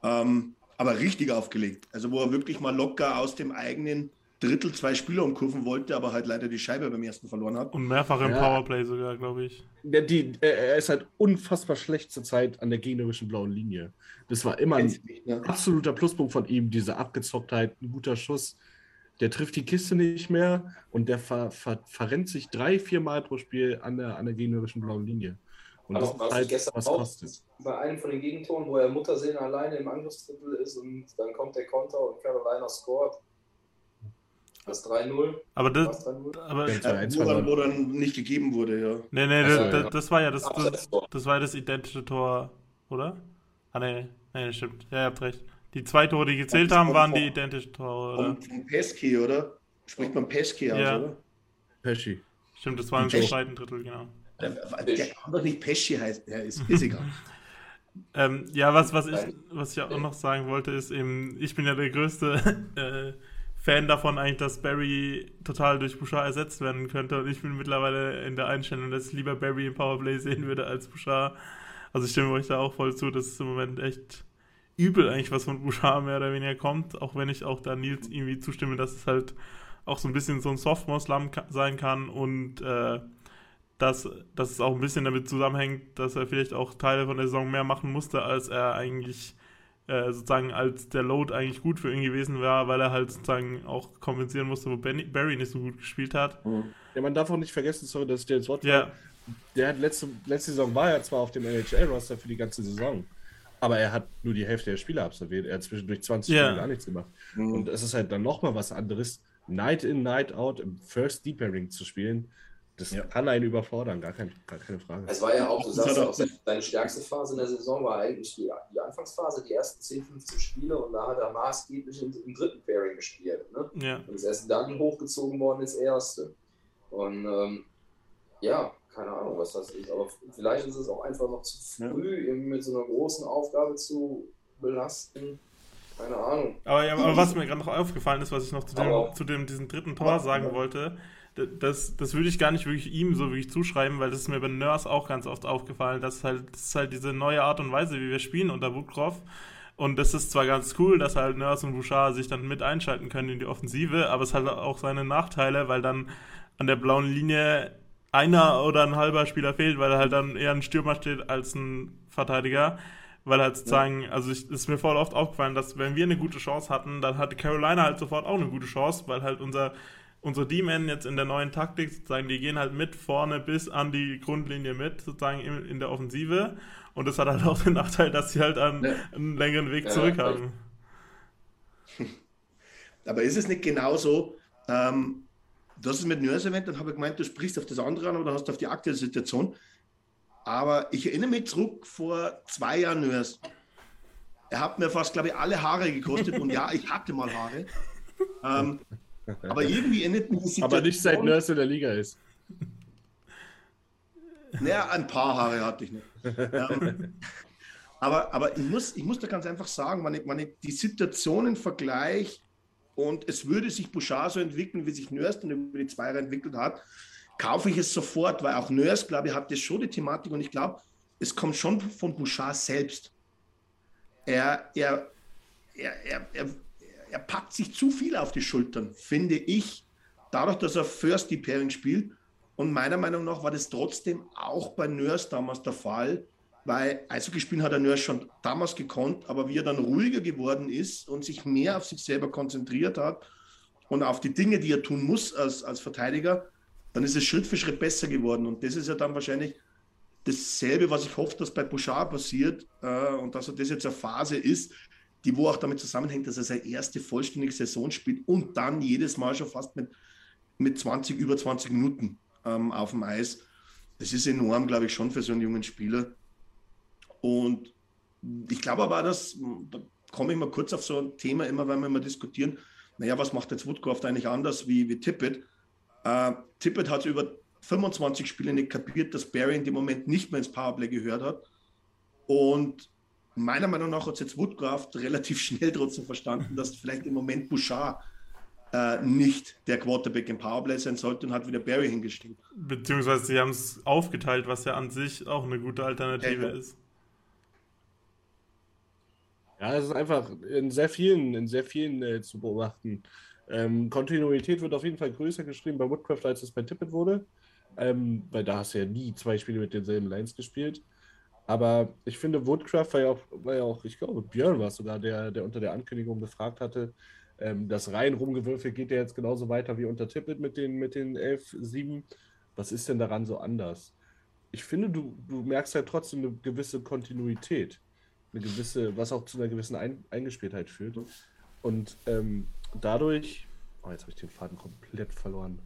Ähm, aber richtig aufgelegt. Also, wo er wirklich mal locker aus dem eigenen Drittel zwei Spieler umkurven wollte, aber halt leider die Scheibe beim ersten verloren hat. Und mehrfach im ja. Powerplay sogar, glaube ich. Der, die, er ist halt unfassbar schlecht zur Zeit an der gegnerischen blauen Linie. Das war immer ein ja. absoluter Pluspunkt von ihm, diese Abgezocktheit, ein guter Schuss. Der trifft die Kiste nicht mehr und der ver, ver, verrennt sich drei, vier Mal pro Spiel an der, an der gegnerischen blauen Linie. Und also, das ist halt, was kostet. Bei einem von den Gegentoren, wo er Muttersehen alleine im Angriffsdrittel ist und dann kommt der Konter und Carolina scoret das 3-0. Aber das, aber, ja, wo, dann, wo dann nicht gegeben wurde, ja. Nee, nee, das, das, das war ja das, das, das war das identische Tor, oder? Ah, nee, nee, stimmt. Ja, ihr habt recht. Die zwei Tore, die gezählt haben, waren die identischen Tore, oder? Von Pesky, oder? Spricht man Pesky aus, ja. oder? Pesci. Stimmt, das war im zweiten Drittel, genau. Der, der kann doch nicht Pesci heißen, ja, ist, ist egal. ähm, ja, was, was, ich, was ich auch noch sagen wollte, ist eben, ich bin ja der größte äh, Fan davon eigentlich, dass Barry total durch Bouchard ersetzt werden könnte. Und ich bin mittlerweile in der Einstellung, dass ich lieber Barry im Powerplay sehen würde als Bouchard. Also ich stimme euch da auch voll zu, dass es im Moment echt übel eigentlich, was von Bouchard mehr oder weniger kommt. Auch wenn ich auch da Nils irgendwie zustimme, dass es halt auch so ein bisschen so ein Sophomore-Slum sein kann und äh, dass, dass es auch ein bisschen damit zusammenhängt, dass er vielleicht auch Teile von der Saison mehr machen musste, als er eigentlich äh, sozusagen als der Load eigentlich gut für ihn gewesen war, weil er halt sozusagen auch kompensieren musste, wo Benny, Barry nicht so gut gespielt hat. Mhm. Ja, man darf auch nicht vergessen, sorry, dass ich dir ins Wort ja. Der hat letzte, letzte Saison war er zwar auf dem NHL-Roster für die ganze Saison, aber er hat nur die Hälfte der Spiele absolviert. Er hat zwischendurch 20 ja. Spiele gar nichts gemacht. Mhm. Und es ist halt dann nochmal was anderes, Night in, Night out im First Deep Ring zu spielen. Das ja. kann einen überfordern, gar, kein, gar, keine Frage. Es war ja auch, du sagst ja auch, seine stärkste Phase in der Saison war eigentlich die, die Anfangsphase, die ersten 10, 15 Spiele und da hat er maßgeblich im, im dritten Pairing gespielt. Ne? Ja. Und ist erst dann hochgezogen worden ins erste. Und ähm, ja, keine Ahnung, was das ist, aber vielleicht ist es auch einfach noch zu früh, ja. mit so einer großen Aufgabe zu belasten. Keine Ahnung. Aber, ja, aber was mir gerade noch aufgefallen ist, was ich noch zu dem, zu dem diesem dritten Tor sagen wollte, das, das würde ich gar nicht wirklich ihm so wirklich zuschreiben, weil das ist mir bei Nurse auch ganz oft aufgefallen, dass halt, das ist halt diese neue Art und Weise, wie wir spielen unter Woodcroft. Und das ist zwar ganz cool, dass halt Nurse und Bouchard sich dann mit einschalten können in die Offensive, aber es hat auch seine Nachteile, weil dann an der blauen Linie einer oder ein halber Spieler fehlt, weil er halt dann eher ein Stürmer steht als ein Verteidiger. Weil halt sozusagen, ja. also es ist mir voll oft aufgefallen, dass wenn wir eine gute Chance hatten, dann hatte Carolina halt sofort auch eine gute Chance, weil halt unser unsere D-Men jetzt in der neuen Taktik sozusagen, die gehen halt mit vorne bis an die Grundlinie mit, sozusagen in, in der Offensive. Und das hat halt auch den Nachteil, dass sie halt einen, ja. einen längeren Weg ja, zurück haben. Aber ist es nicht genauso? Ähm, du hast es mit Nurse erwähnt, dann habe ich gemeint, du sprichst auf das andere an, oder hast du auf die aktuelle Situation. Aber ich erinnere mich zurück vor zwei Jahren Nurse. Er hat mir fast, glaube ich, alle Haare gekostet. und ja, ich hatte mal Haare. Ähm, aber irgendwie endet die Situation. Aber nicht seit Nurse in der Liga ist. Naja, ein paar Haare hatte ich nicht. ähm, aber, aber ich, muss, ich muss da ganz einfach sagen, wenn ich, wenn ich die Situationen vergleiche und es würde sich Bouchard so entwickeln, wie sich Nurse dann über die Zweier entwickelt hat, kaufe ich es sofort, weil auch Nurse, glaube ich, hat das schon die Thematik und ich glaube, es kommt schon von Bouchard selbst. Er, er, er, er, er, packt sich zu viel auf die Schultern, finde ich, dadurch, dass er First Deep Pairing spielt. Und meiner Meinung nach war das trotzdem auch bei Nurse damals der Fall, weil Eishockey spielen hat er Nurse schon damals gekonnt, aber wie er dann ruhiger geworden ist und sich mehr auf sich selber konzentriert hat und auf die Dinge, die er tun muss als, als Verteidiger, dann ist es Schritt für Schritt besser geworden. Und das ist ja dann wahrscheinlich dasselbe, was ich hoffe, dass bei Bouchard passiert äh, und dass er das jetzt eine Phase ist, die wo auch damit zusammenhängt, dass er seine erste vollständige Saison spielt und dann jedes Mal schon fast mit, mit 20, über 20 Minuten ähm, auf dem Eis. Das ist enorm, glaube ich, schon für so einen jungen Spieler. Und ich glaube aber, dass, da komme ich mal kurz auf so ein Thema, immer wenn wir mal diskutieren, naja, was macht jetzt Woodcroft eigentlich anders wie, wie Tippett? Äh, Tippett hat über 25 Spiele nicht kapiert, dass Barry in dem Moment nicht mehr ins Powerplay gehört hat. Und meiner Meinung nach hat jetzt Woodcraft relativ schnell trotzdem verstanden, dass vielleicht im Moment Bouchard äh, nicht der Quarterback im Powerplay sein sollte und hat wieder Barry hingestellt. Beziehungsweise sie haben es aufgeteilt, was ja an sich auch eine gute Alternative ja, ist. Ja, es ist einfach in sehr vielen, in sehr vielen äh, zu beobachten. Ähm, Kontinuität wird auf jeden Fall größer geschrieben bei Woodcraft, als es bei Tippett wurde. Ähm, weil da hast du ja nie zwei Spiele mit denselben Lines gespielt. Aber ich finde, Woodcraft war ja auch, war ja auch ich glaube, Björn war es sogar, der, der unter der Ankündigung gefragt hatte, ähm, das rein rumgewürfel geht ja jetzt genauso weiter wie unter Tippet mit den, mit den 11-7. Was ist denn daran so anders? Ich finde, du, du merkst ja trotzdem eine gewisse Kontinuität, eine gewisse, was auch zu einer gewissen Ein Eingespieltheit führt. Und ähm, dadurch, oh, jetzt habe ich den Faden komplett verloren.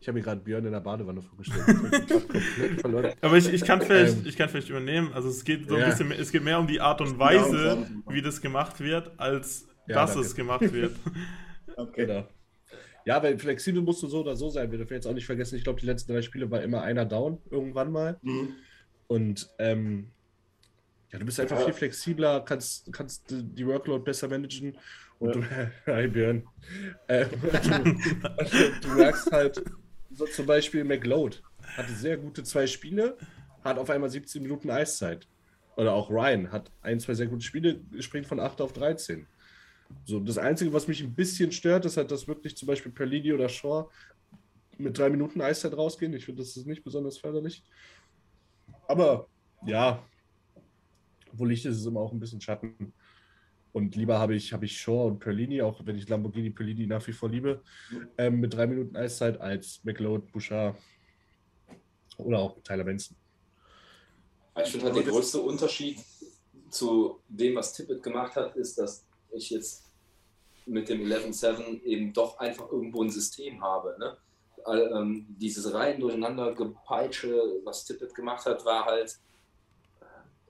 Ich habe mir gerade Björn in der Badewanne vorgestellt. Aber ich, ich, kann vielleicht, ähm, ich kann vielleicht übernehmen. Also es geht so ein ja. bisschen, es geht mehr um die Art und Weise, wie das gemacht wird, als ja, dass danke. es gemacht wird. okay. Genau. Ja, weil flexibel musst du so oder so sein. Wir dürfen jetzt auch nicht vergessen, ich glaube, die letzten drei Spiele war immer einer down irgendwann mal. Mhm. Und ähm, ja, du bist einfach ja. viel flexibler, kannst, kannst die Workload besser managen. Und ja. du, hi Björn. Äh, du, du merkst halt, so zum Beispiel McLeod hatte sehr gute zwei Spiele, hat auf einmal 17 Minuten Eiszeit. Oder auch Ryan hat ein, zwei sehr gute Spiele, springt von 8 auf 13. So, das Einzige, was mich ein bisschen stört, ist halt, dass wirklich zum Beispiel Perlini oder Shaw mit drei Minuten Eiszeit rausgehen. Ich finde, das ist nicht besonders förderlich. Aber ja, wo Licht ist, ist immer auch ein bisschen Schatten. Und lieber habe ich, habe ich Shaw und Perlini, auch wenn ich Lamborghini Perlini nach wie vor liebe, ähm, mit drei Minuten Eiszeit als McLeod, Bouchard oder auch Tyler Benson. Ich finde halt der größte Unterschied zu dem, was Tippett gemacht hat, ist, dass ich jetzt mit dem 11.7 eben doch einfach irgendwo ein System habe. Ne? Ähm, dieses Reihen durcheinander gepeitsche, was Tippett gemacht hat, war halt,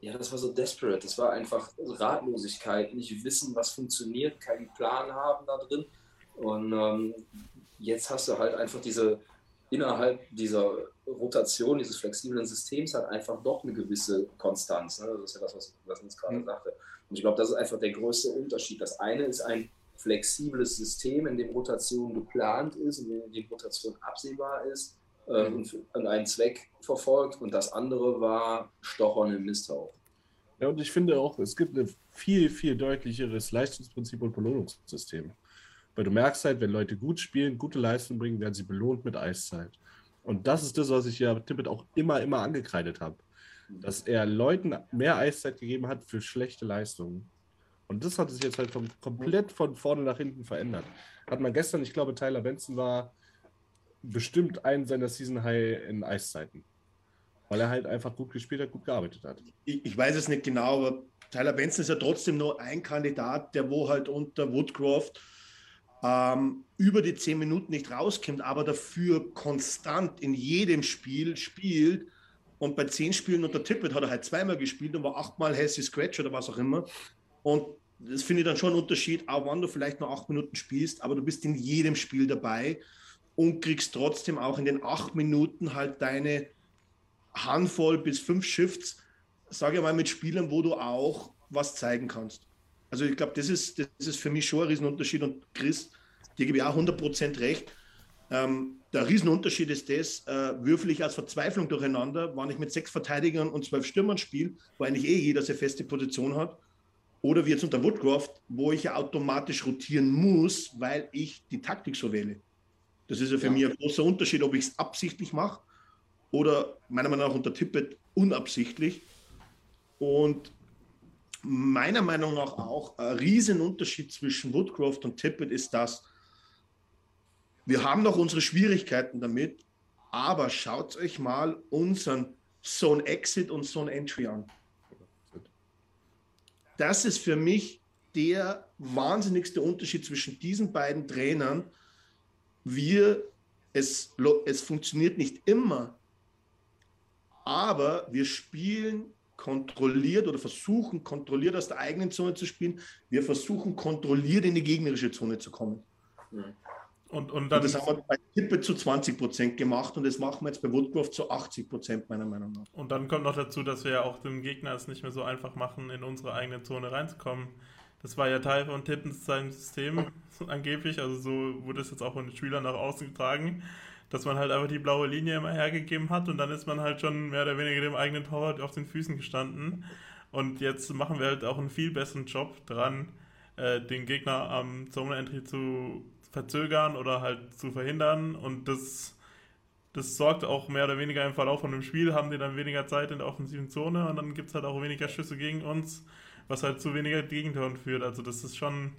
ja, das war so desperate. Das war einfach Ratlosigkeit, nicht wissen, was funktioniert, keinen Plan haben da drin. Und ähm, jetzt hast du halt einfach diese, innerhalb dieser Rotation, dieses flexiblen Systems, hat einfach doch eine gewisse Konstanz. Ne? Das ist ja das, was, was uns gerade mhm. sagte. Und ich glaube, das ist einfach der größte Unterschied. Das eine ist ein flexibles System, in dem Rotation geplant ist, in dem Rotation absehbar ist äh, und, und einen Zweck verfolgt. Und das andere war Stochern im Misthaufen. Ja, und ich finde auch, es gibt ein viel, viel deutlicheres Leistungsprinzip und Belohnungssystem. Weil du merkst halt, wenn Leute gut spielen, gute Leistung bringen, werden sie belohnt mit Eiszeit. Und das ist das, was ich ja Tippet auch immer, immer angekreidet habe dass er Leuten mehr Eiszeit gegeben hat für schlechte Leistungen. Und das hat sich jetzt halt vom, komplett von vorne nach hinten verändert. Hat man gestern, ich glaube, Tyler Benson war bestimmt ein seiner Season High in Eiszeiten. Weil er halt einfach gut gespielt hat, gut gearbeitet hat. Ich, ich weiß es nicht genau, aber Tyler Benson ist ja trotzdem nur ein Kandidat, der wo halt unter Woodcroft ähm, über die zehn Minuten nicht rauskommt, aber dafür konstant in jedem Spiel spielt und bei zehn Spielen unter Tippet hat er halt zweimal gespielt und war achtmal Hesse Scratch oder was auch immer. Und das finde ich dann schon ein Unterschied, auch wenn du vielleicht nur acht Minuten spielst, aber du bist in jedem Spiel dabei und kriegst trotzdem auch in den acht Minuten halt deine Handvoll bis fünf Shifts, sage ich mal, mit Spielern, wo du auch was zeigen kannst. Also ich glaube, das ist, das ist für mich schon ein Riesenunterschied und Chris, dir gebe ich auch 100% recht. Ähm, der Riesenunterschied ist das, äh, würfel ich als Verzweiflung durcheinander, wenn ich mit sechs Verteidigern und zwölf Stürmern spiele, wo eigentlich eh jeder seine feste Position hat, oder wie jetzt unter Woodcroft, wo ich ja automatisch rotieren muss, weil ich die Taktik so wähle. Das ist ja für ja. mich ein großer Unterschied, ob ich es absichtlich mache oder meiner Meinung nach unter Tippet unabsichtlich. Und meiner Meinung nach auch ein Riesenunterschied zwischen Woodcroft und Tippet ist das, wir haben noch unsere Schwierigkeiten damit, aber schaut euch mal unseren Zone Exit und Zone Entry an. Das ist für mich der wahnsinnigste Unterschied zwischen diesen beiden Trainern. Wir, es, es funktioniert nicht immer, aber wir spielen kontrolliert oder versuchen kontrolliert aus der eigenen Zone zu spielen. Wir versuchen kontrolliert in die gegnerische Zone zu kommen. Und, und, dann, und das haben wir bei Tippe zu 20 Prozent gemacht und das machen wir jetzt bei Woodcroft zu 80 Prozent, meiner Meinung nach. Und dann kommt noch dazu, dass wir ja auch dem Gegner es nicht mehr so einfach machen, in unsere eigene Zone reinzukommen. Das war ja Teil von Tippens seinem System angeblich, also so wurde es jetzt auch von den Spielern nach außen getragen, dass man halt einfach die blaue Linie immer hergegeben hat und dann ist man halt schon mehr oder weniger dem eigenen Torwart auf den Füßen gestanden. Und jetzt machen wir halt auch einen viel besseren Job dran, äh, den Gegner am Zone-Entry zu verzögern oder halt zu verhindern. Und das, das sorgt auch mehr oder weniger im Verlauf von dem Spiel, haben die dann weniger Zeit in der offensiven Zone und dann gibt es halt auch weniger Schüsse gegen uns, was halt zu weniger Gegentoren führt. Also das ist schon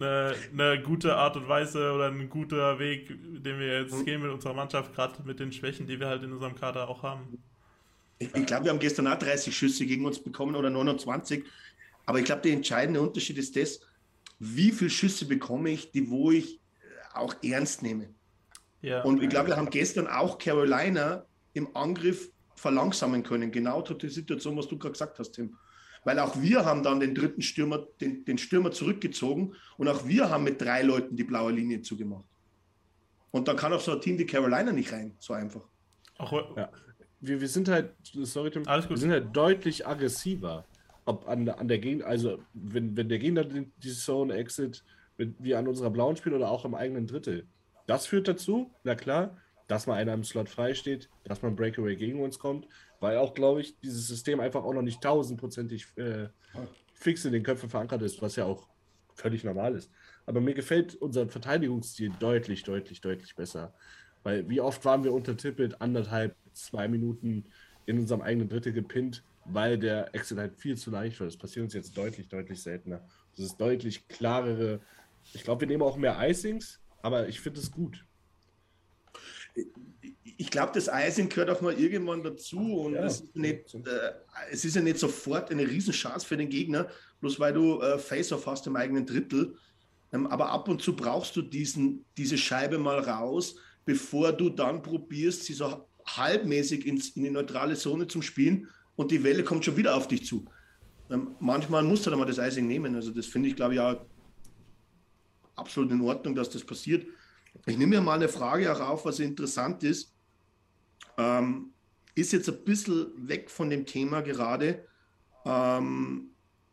eine, eine, gute Art und Weise oder ein guter Weg, den wir jetzt mhm. gehen mit unserer Mannschaft, gerade mit den Schwächen, die wir halt in unserem Kader auch haben. Ich, ich glaube, wir haben gestern auch 30 Schüsse gegen uns bekommen oder 29. Aber ich glaube, der entscheidende Unterschied ist das, wie viele Schüsse bekomme ich, die wo ich auch ernst nehme. Ja. Und ich glaube, wir haben gestern auch Carolina im Angriff verlangsamen können. Genau die Situation, was du gerade gesagt hast, Tim. Weil auch wir haben dann den dritten Stürmer, den, den Stürmer zurückgezogen und auch wir haben mit drei Leuten die blaue Linie zugemacht. Und dann kann auch so ein Team wie Carolina nicht rein, so einfach. Ach, ja. wir, wir sind halt, sorry Tim, wir sind halt deutlich aggressiver. Ob an, an der Gegend, also wenn, wenn der Gegner die, die Zone exit, wenn wir an unserer blauen spielen oder auch im eigenen Drittel. Das führt dazu, na klar, dass mal einer im Slot frei steht, dass man Breakaway gegen uns kommt, weil auch, glaube ich, dieses System einfach auch noch nicht tausendprozentig äh, fix in den Köpfen verankert ist, was ja auch völlig normal ist. Aber mir gefällt unser Verteidigungsstil deutlich, deutlich, deutlich besser. Weil wie oft waren wir unter Tippet anderthalb, zwei Minuten in unserem eigenen Dritte gepinnt, weil der Exit halt viel zu leicht war. Das passiert uns jetzt deutlich, deutlich seltener. Das ist deutlich klarere. Ich glaube, wir nehmen auch mehr Icings, aber ich finde es gut ich glaube, das Icing gehört auch mal irgendwann dazu und ja. es, ist nicht, äh, es ist ja nicht sofort eine Riesenchance für den Gegner, bloß weil du äh, Face-Off hast im eigenen Drittel. Ähm, aber ab und zu brauchst du diesen, diese Scheibe mal raus, bevor du dann probierst, sie so halbmäßig ins, in die neutrale Zone zu spielen und die Welle kommt schon wieder auf dich zu. Ähm, manchmal musst du dann mal das Icing nehmen. Also das finde ich, glaube ich, ja absolut in Ordnung, dass das passiert. Ich nehme mir mal eine Frage auch auf, was interessant ist. Ähm, ist jetzt ein bisschen weg von dem Thema gerade. Ähm,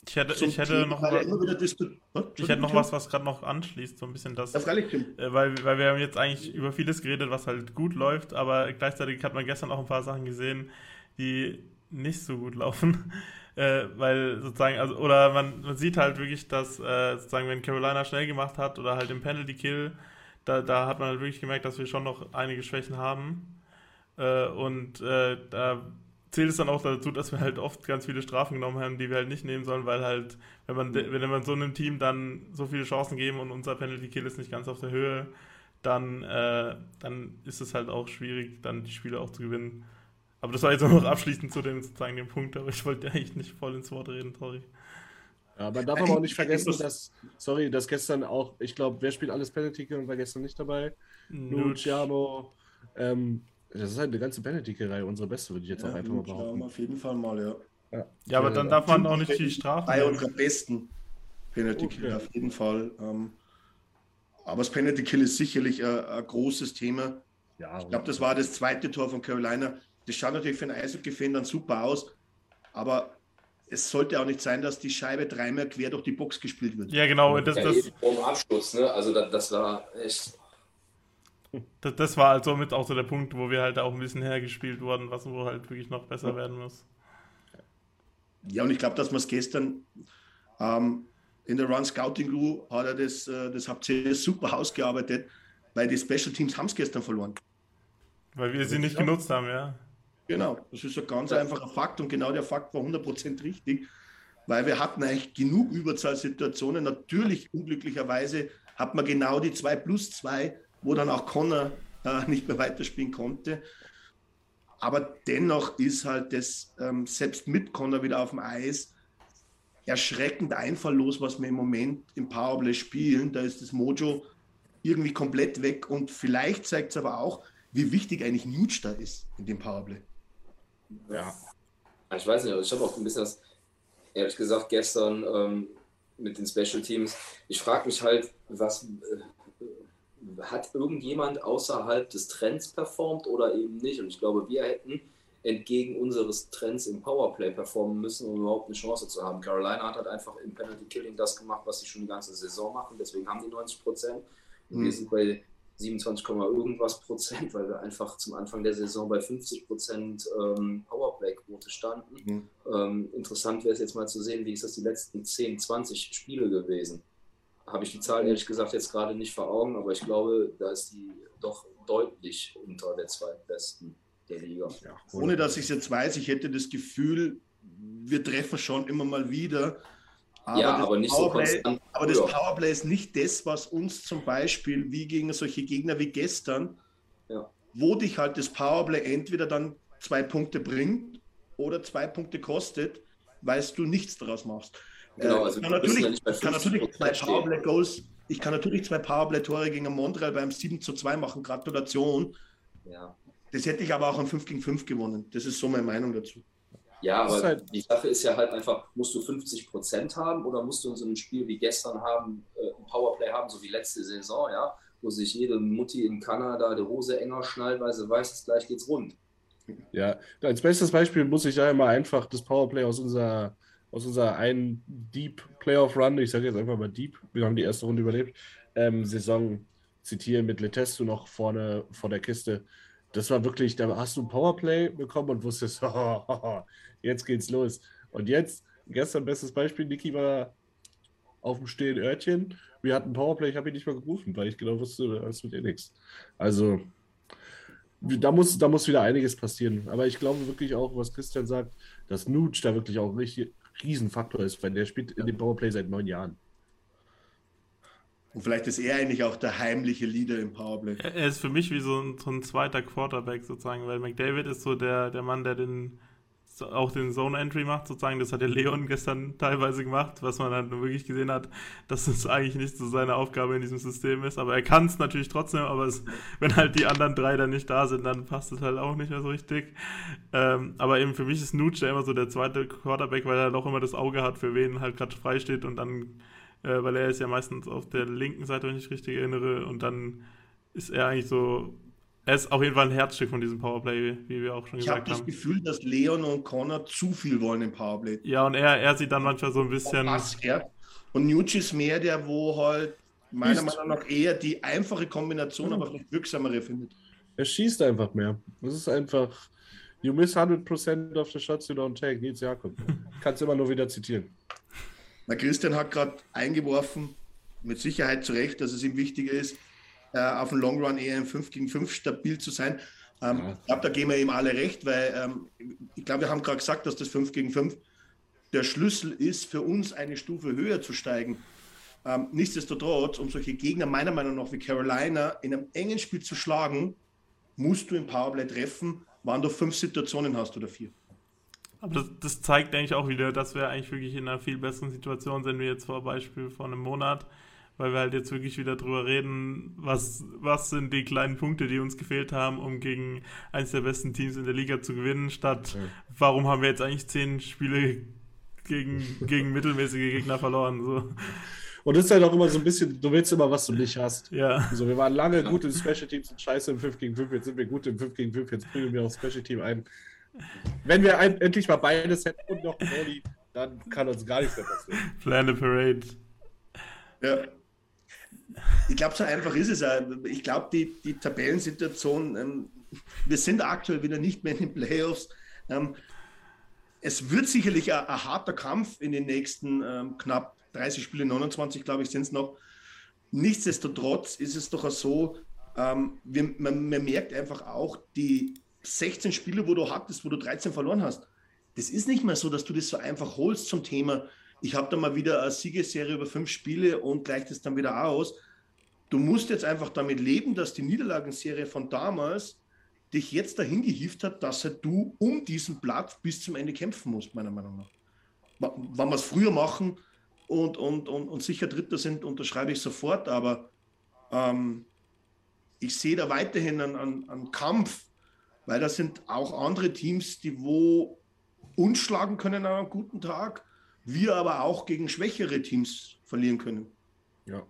ich hätte, ich hätte noch, was, ich hätte noch was, was gerade noch anschließt, so ein bisschen das. das äh, weil, weil wir haben jetzt eigentlich über vieles geredet, was halt gut läuft, aber gleichzeitig hat man gestern auch ein paar Sachen gesehen, die nicht so gut laufen. Äh, weil sozusagen, also, oder man, man sieht halt wirklich, dass äh, sozusagen, wenn Carolina schnell gemacht hat oder halt im Penalty Kill, da, da hat man halt wirklich gemerkt, dass wir schon noch einige Schwächen haben. Äh, und äh, da zählt es dann auch dazu, dass wir halt oft ganz viele Strafen genommen haben, die wir halt nicht nehmen sollen, weil halt, wenn man, wenn man so einem Team dann so viele Chancen geben und unser Penalty Kill ist nicht ganz auf der Höhe, dann, äh, dann ist es halt auch schwierig, dann die Spiele auch zu gewinnen. Aber das war jetzt auch noch abschließend zu dem, sozusagen dem Punkt, aber ich wollte eigentlich nicht voll ins Wort reden, sorry. Ja, man darf aber auch nicht vergessen, dass, sorry, dass gestern auch, ich glaube, wer spielt alles Penalty und war gestern nicht dabei? Luciano. Ähm, das ist halt eine ganze Penalty-Reihe, unsere beste, würde ich jetzt ja, auch einfach mal behaupten. Auf jeden Fall mal, ja. Ja, ja aber dann darf man auch nicht viel strafen. Bei unserer besten Penalty Kill okay. auf jeden Fall. Ähm, aber das Penalty Kill ist sicherlich ein, ein großes Thema. Ja, ich glaube, das war das zweite Tor von Carolina. Das schaut natürlich für einen Eishockey-Fan dann super aus, aber es sollte auch nicht sein, dass die Scheibe dreimal quer durch die Box gespielt wird. Ja, genau. Das, ja, das, Abschluss, ne? Also das, das war echt. Das, das, war halt somit auch so der Punkt, wo wir halt auch ein bisschen hergespielt wurden, was wo halt wirklich noch besser ja. werden muss. Ja, und ich glaube, dass man es gestern ähm, in der Run Scouting Crew hat er das, äh, das habt ihr super ausgearbeitet, weil die Special Teams haben es gestern verloren. Weil wir sie nicht genutzt haben, ja. Genau, das ist ein ganz einfacher Fakt und genau der Fakt war 100% richtig, weil wir hatten eigentlich genug Überzahlsituationen. Natürlich, unglücklicherweise, hat man genau die 2 plus 2, wo dann auch Connor äh, nicht mehr weiterspielen konnte. Aber dennoch ist halt das, ähm, selbst mit Connor wieder auf dem Eis, erschreckend einfalllos, was wir im Moment im Powerplay spielen. Da ist das Mojo irgendwie komplett weg und vielleicht zeigt es aber auch, wie wichtig eigentlich Nuge da ist in dem Powerplay. Ja. Ich weiß nicht, ich habe auch ein bisschen das, ehrlich gesagt, gestern ähm, mit den Special Teams. Ich frage mich halt, was äh, hat irgendjemand außerhalb des Trends performt oder eben nicht? Und ich glaube, wir hätten entgegen unseres Trends im Powerplay performen müssen, um überhaupt eine Chance zu haben. Carolina hat halt einfach im Penalty Killing das gemacht, was sie schon die ganze Saison machen. Deswegen haben die 90 Prozent. Und mhm. wir sind bei 27, irgendwas Prozent, weil wir einfach zum Anfang der Saison bei 50 Prozent ähm, Powerplay-Quote standen. Mhm. Ähm, interessant wäre es jetzt mal zu sehen, wie ist das die letzten 10, 20 Spiele gewesen. Habe ich die Zahl ehrlich gesagt jetzt gerade nicht vor Augen, aber ich glaube, da ist die doch deutlich unter der zweitbesten der Liga. Ja, ohne dass ich es jetzt weiß, ich hätte das Gefühl, wir treffen schon immer mal wieder aber ja, aber nicht Powerplay, so konstant. Aber das Powerplay ist nicht das, was uns zum Beispiel wie gegen solche Gegner wie gestern, ja. wo dich halt das Powerplay entweder dann zwei Punkte bringt oder zwei Punkte kostet, weil du nichts daraus machst. Genau, äh, also kann natürlich, ja kann natürlich zwei Powerplay-Goals ich kann natürlich zwei Powerplay-Tore gegen Montreal beim 7 zu 2 machen. Gratulation. Ja. Das hätte ich aber auch am 5 gegen 5 gewonnen. Das ist so meine Meinung dazu. Ja, aber halt die Sache ist ja halt einfach, musst du 50 Prozent haben oder musst du in so einem Spiel wie gestern haben, äh, ein Powerplay haben, so wie letzte Saison, ja, wo sich jede Mutti in Kanada die Hose enger schnallt, weil sie weiß, dass gleich geht's rund. Ja, als bestes Beispiel muss ich ja immer einfach das Powerplay aus unserer, aus unserer einen Deep Playoff Run, ich sage jetzt einfach mal Deep, wir haben die erste Runde überlebt, ähm, Saison zitieren mit Letesto noch vorne vor der Kiste. Das war wirklich, da hast du ein Powerplay bekommen und wusstest, oh, jetzt geht's los. Und jetzt, gestern bestes Beispiel, Niki war auf dem Stehen Örtchen. Wir hatten Powerplay, ich habe ihn nicht mal gerufen, weil ich genau wusste, das wird eh nichts. Also, da muss, da muss wieder einiges passieren. Aber ich glaube wirklich auch, was Christian sagt, dass Nuge da wirklich auch richtig Riesenfaktor ist, weil der spielt in dem Powerplay seit neun Jahren. Und vielleicht ist er eigentlich auch der heimliche Leader im Powerplay. Er ist für mich wie so ein, so ein zweiter Quarterback sozusagen, weil McDavid ist so der, der Mann, der den auch den Zone Entry macht, sozusagen. Das hat der Leon gestern teilweise gemacht, was man dann wirklich gesehen hat, dass es eigentlich nicht so seine Aufgabe in diesem System ist. Aber er kann es natürlich trotzdem, aber es, wenn halt die anderen drei dann nicht da sind, dann passt es halt auch nicht mehr so richtig. Ähm, aber eben für mich ist Nuge immer so der zweite Quarterback, weil er doch immer das Auge hat, für wen halt gerade frei steht und dann, äh, weil er ist ja meistens auf der linken Seite, wenn ich richtig erinnere, und dann ist er eigentlich so er ist auf jeden Fall ein Herzstück von diesem Powerplay, wie wir auch schon ich gesagt hab haben. Ich habe das Gefühl, dass Leon und Connor zu viel wollen im Powerplay. Ja, und er, er sieht dann manchmal so ein bisschen. Und Nucci ist mehr der, wo halt meiner Meinung nach eher die einfache Kombination, mhm. aber vielleicht wirksamere findet. Er schießt einfach mehr. Das ist einfach. You miss 100% of the shots you don't take. Nils Jakob. Kannst immer nur wieder zitieren. Na, Christian hat gerade eingeworfen, mit Sicherheit zu Recht, dass es ihm wichtiger ist, auf dem Long Run eher im 5 gegen 5 stabil zu sein. Ähm, ja. Ich glaube, da gehen wir ihm alle recht, weil ähm, ich glaube, wir haben gerade gesagt, dass das 5 gegen 5 der Schlüssel ist, für uns eine Stufe höher zu steigen. Ähm, nichtsdestotrotz, um solche Gegner meiner Meinung nach wie Carolina in einem engen Spiel zu schlagen, musst du im Powerplay treffen, wann du fünf Situationen hast oder vier. Aber das, das, zeigt eigentlich auch wieder, dass wir eigentlich wirklich in einer viel besseren Situation sind, wie jetzt vor Beispiel vor einem Monat weil wir halt jetzt wirklich wieder drüber reden, was, was sind die kleinen Punkte, die uns gefehlt haben, um gegen eines der besten Teams in der Liga zu gewinnen, statt ja. warum haben wir jetzt eigentlich zehn Spiele gegen, gegen mittelmäßige Gegner verloren. So. Und das ist halt auch immer so ein bisschen, du willst immer, was du nicht hast. Ja. Also wir waren lange gut im Special Teams und scheiße im 5 gegen 5, jetzt sind wir gut im 5 gegen 5, jetzt bringen wir aufs Special Team ein. Wenn wir ein, endlich mal beides hätten und noch Modi, dann kann uns gar nichts mehr passieren. Plan a Parade. Ja. Ich glaube, so einfach ist es auch. Ich glaube, die, die Tabellensituation, ähm, wir sind aktuell wieder nicht mehr in den Playoffs. Ähm, es wird sicherlich ein, ein, harter Kampf in den nächsten ähm, knapp 30 Spiele, 29 glaube ich, sind es noch. Nichtsdestotrotz ist es doch so, ähm, wir, man, man merkt einfach auch, die 16 Spiele, wo du hattest, wo du 13 verloren hast, das ist nicht mehr so, dass du das so einfach holst zum Thema ich habe da mal wieder eine Siegesserie über fünf Spiele und gleicht es dann wieder aus. Du musst jetzt einfach damit leben, dass die Niederlagenserie von damals dich jetzt dahin gehievt hat, dass halt du um diesen Platz bis zum Ende kämpfen musst, meiner Meinung nach. Wenn wir es früher machen und, und, und, und sicher Dritter sind, unterschreibe ich sofort, aber ähm, ich sehe da weiterhin einen, einen, einen Kampf, weil da sind auch andere Teams, die wo uns schlagen können an einem guten Tag wir aber auch gegen schwächere Teams verlieren können. Ja.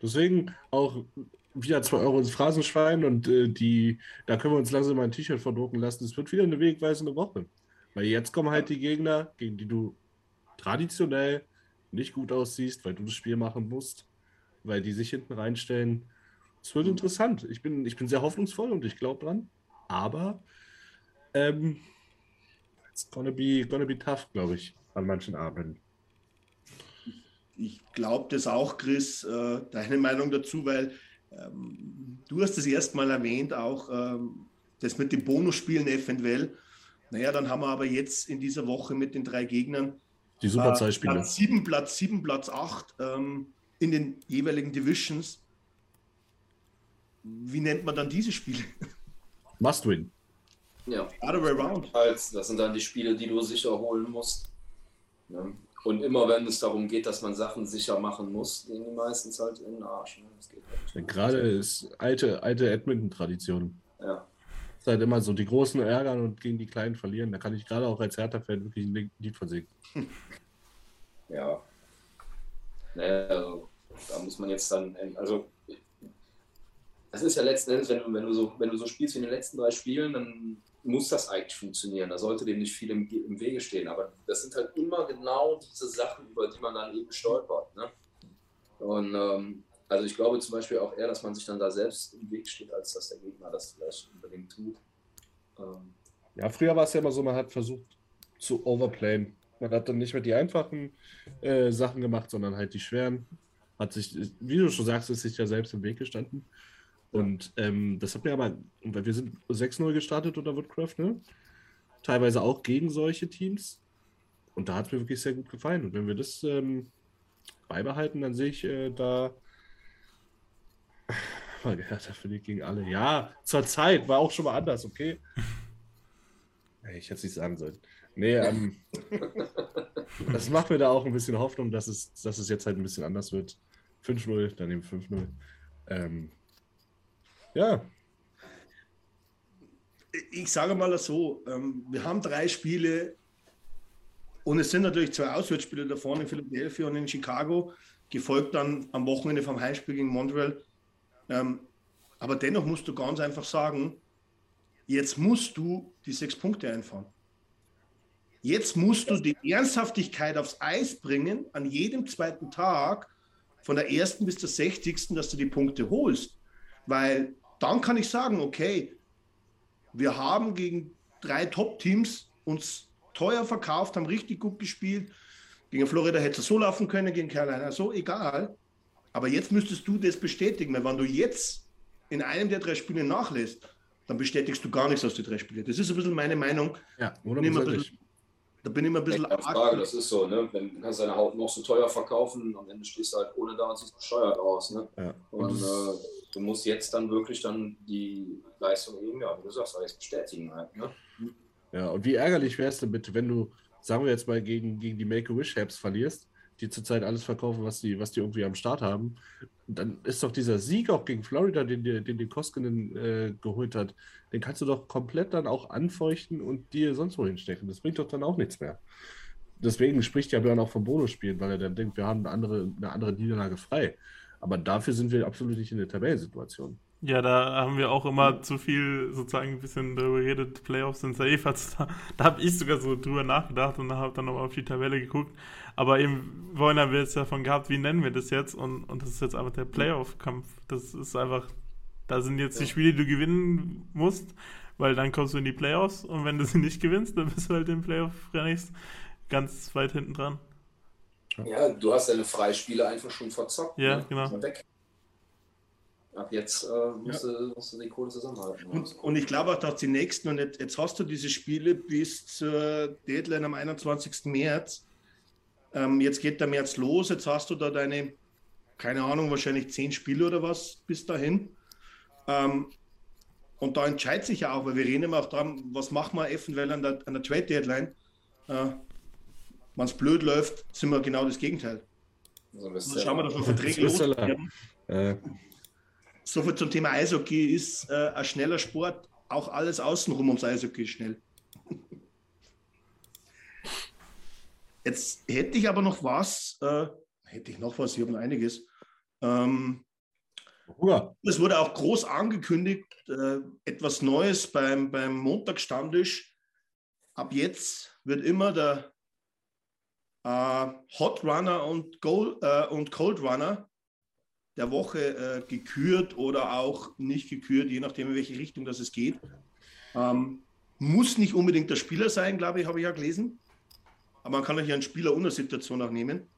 Deswegen auch wieder 2 Euro ins Phrasenschwein und äh, die, da können wir uns langsam mal ein T-Shirt verdrucken lassen. Es wird wieder eine wegweisende Woche. Weil jetzt kommen halt die Gegner, gegen die du traditionell nicht gut aussiehst, weil du das Spiel machen musst, weil die sich hinten reinstellen. Es wird interessant. Ich bin, ich bin sehr hoffnungsvoll und ich glaube dran. Aber ähm, it's gonna be, gonna be tough, glaube ich an manchen Abenden. Ich glaube das auch, Chris, äh, deine Meinung dazu, weil ähm, du hast das erstmal erwähnt, auch ähm, das mit den Bonusspielen eventuell. Naja, dann haben wir aber jetzt in dieser Woche mit den drei Gegnern die super äh, Platz 7, Platz 7, Platz 8 ähm, in den jeweiligen Divisions. Wie nennt man dann diese Spiele? Must win. Ja. Other way around. Das sind dann die Spiele, die du sicher holen musst. Ne? Und immer wenn es darum geht, dass man Sachen sicher machen muss, gehen die meistens halt in den Arsch. Ne? Geht halt Gerade ist alte, alte Edmonton-Tradition. Ja. ist halt immer so, die Großen ärgern und gegen die Kleinen verlieren. Da kann ich gerade auch als Hertha-Fan wirklich ein Lied von singen. Ja. Naja, also, da muss man jetzt dann, also das ist ja letzten Endes, wenn du, wenn du, so, wenn du so spielst wie in den letzten drei Spielen, dann muss das eigentlich funktionieren. Da sollte dem nicht viel im, im Wege stehen. Aber das sind halt immer genau diese Sachen, über die man dann eben stolpert. Ne? Und ähm, also ich glaube zum Beispiel auch eher, dass man sich dann da selbst im Weg steht, als dass der Gegner das vielleicht unbedingt tut. Ähm, ja, früher war es ja immer so, man hat versucht zu overplayen. Man hat dann nicht mehr die einfachen äh, Sachen gemacht, sondern halt die schweren. Hat sich, wie du schon sagst, ist sich ja selbst im Weg gestanden. Und ähm, das hat mir aber, weil wir sind 6-0 gestartet unter Woodcraft, ne? Teilweise auch gegen solche Teams. Und da hat es mir wirklich sehr gut gefallen. Und wenn wir das ähm, beibehalten, dann sehe ich äh, da. Mal gehört, dafür nicht gegen alle. Ja, zur Zeit war auch schon mal anders, okay? Ich hätte es nicht sagen sollen. Nee, ähm, das macht mir da auch ein bisschen Hoffnung, dass es, dass es jetzt halt ein bisschen anders wird. 5-0, dann eben 5-0. Ähm, ja. Ich sage mal so, ähm, wir haben drei Spiele und es sind natürlich zwei Auswärtsspiele davon in Philadelphia und in Chicago, gefolgt dann am Wochenende vom Heimspiel gegen Montreal. Ähm, aber dennoch musst du ganz einfach sagen, jetzt musst du die sechs Punkte einfahren. Jetzt musst du die Ernsthaftigkeit aufs Eis bringen, an jedem zweiten Tag, von der ersten bis zur sechzigsten, dass du die Punkte holst. Weil dann kann ich sagen, okay, wir haben gegen drei Top-Teams uns teuer verkauft, haben richtig gut gespielt. Gegen Florida hätte es so laufen können, gegen Carolina so, egal. Aber jetzt müsstest du das bestätigen, weil wenn du jetzt in einem der drei Spiele nachlässt, dann bestätigst du gar nichts aus den drei Spielen. Das ist ein bisschen meine Meinung. Ja, oder bisschen, da bin ich immer ein bisschen ja, Frage, Das ist so, ne? Wenn, du kannst deine Haut noch so teuer verkaufen, am Ende stehst du halt ohne da und siehst bescheuert aus. Ne? Ja. Und, und äh, du musst jetzt dann wirklich dann die Leistung eben, ja, wie du sagst, alles bestätigen halt. Ne? Ja, und wie ärgerlich wäre es denn bitte, wenn du, sagen wir jetzt mal, gegen, gegen die Make-A-Wish-Habs verlierst die zurzeit alles verkaufen, was die, was die irgendwie am Start haben. dann ist doch dieser Sieg auch gegen Florida, den den die Koskinen äh, geholt hat, den kannst du doch komplett dann auch anfeuchten und dir sonst wo hinstecken. Das bringt doch dann auch nichts mehr. Deswegen spricht ja Björn auch vom Bonusspielen, weil er dann denkt, wir haben eine andere, eine andere Niederlage frei. Aber dafür sind wir absolut nicht in der Tabellensituation. Ja, da haben wir auch immer zu viel sozusagen ein bisschen darüber geredet, Playoffs sind safe. Also da, da habe ich sogar so drüber nachgedacht und habe dann nochmal auf die Tabelle geguckt. Aber eben, vorhin haben wir jetzt davon gehabt, wie nennen wir das jetzt? Und, und das ist jetzt einfach der Playoff-Kampf. Das ist einfach, da sind jetzt ja. die Spiele, die du gewinnen musst, weil dann kommst du in die Playoffs und wenn du sie nicht gewinnst, dann bist du halt im Playoff-Rennings ganz weit hinten dran. Ja, du hast deine Freispiele einfach schon verzockt. Ja, ne? genau. Weg. Ab jetzt äh, musst, ja. du, musst, du, die Kohle zusammenhalten. Und, und ich glaube auch, dass die nächsten, und jetzt, jetzt, hast du diese Spiele bis zur Deadline am 21. März. Ähm, jetzt geht der März los, jetzt hast du da deine, keine Ahnung, wahrscheinlich zehn Spiele oder was bis dahin. Ähm, und da entscheidet sich ja auch, weil wir reden immer auch dran, was machen wir eventuell an der, an der Trade Deadline. Äh, Wenn es blöd läuft, sind wir genau das Gegenteil. Also, also schauen wir, dass wir Verträge loswerden. Äh. Soviel zum Thema Eishockey ist äh, ein schneller Sport. Auch alles außenrum ums Eishockey ist schnell. Jetzt hätte ich aber noch was, äh, hätte ich noch was, ich habe noch einiges. Ähm, ja. Es wurde auch groß angekündigt, äh, etwas Neues beim, beim Montagsstammtisch. Ab jetzt wird immer der Hot Runner und, Gold, äh, und Cold Runner der Woche äh, gekürt oder auch nicht gekürt, je nachdem, in welche Richtung das es geht. Ähm, muss nicht unbedingt der Spieler sein, glaube ich, habe ich ja gelesen. Aber man kann auch hier einen Spieler unter Situation auch nehmen.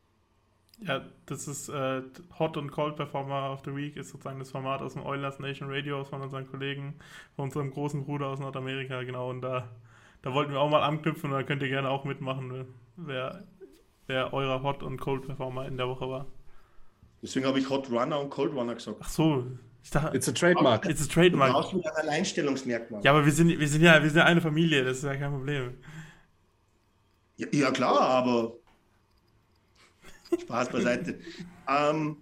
Ja, das ist äh, Hot und Cold Performer of the Week, ist sozusagen das Format aus dem Oilers Nation Radio von unseren Kollegen, von unserem großen Bruder aus Nordamerika, genau. Und da, da wollten wir auch mal anknüpfen da könnt ihr gerne auch mitmachen, wer, wer eurer Hot und Cold Performer in der Woche war. Deswegen habe ich Hot Runner und Cold Runner gesagt. Ach so. Ich dachte, It's a trademark. It's a trademark. Du brauchst ein Alleinstellungsmerkmal. Ja, aber wir sind, wir sind ja wir sind eine Familie, das ist ja kein Problem. Ja, ja klar, aber Spaß beiseite. ähm,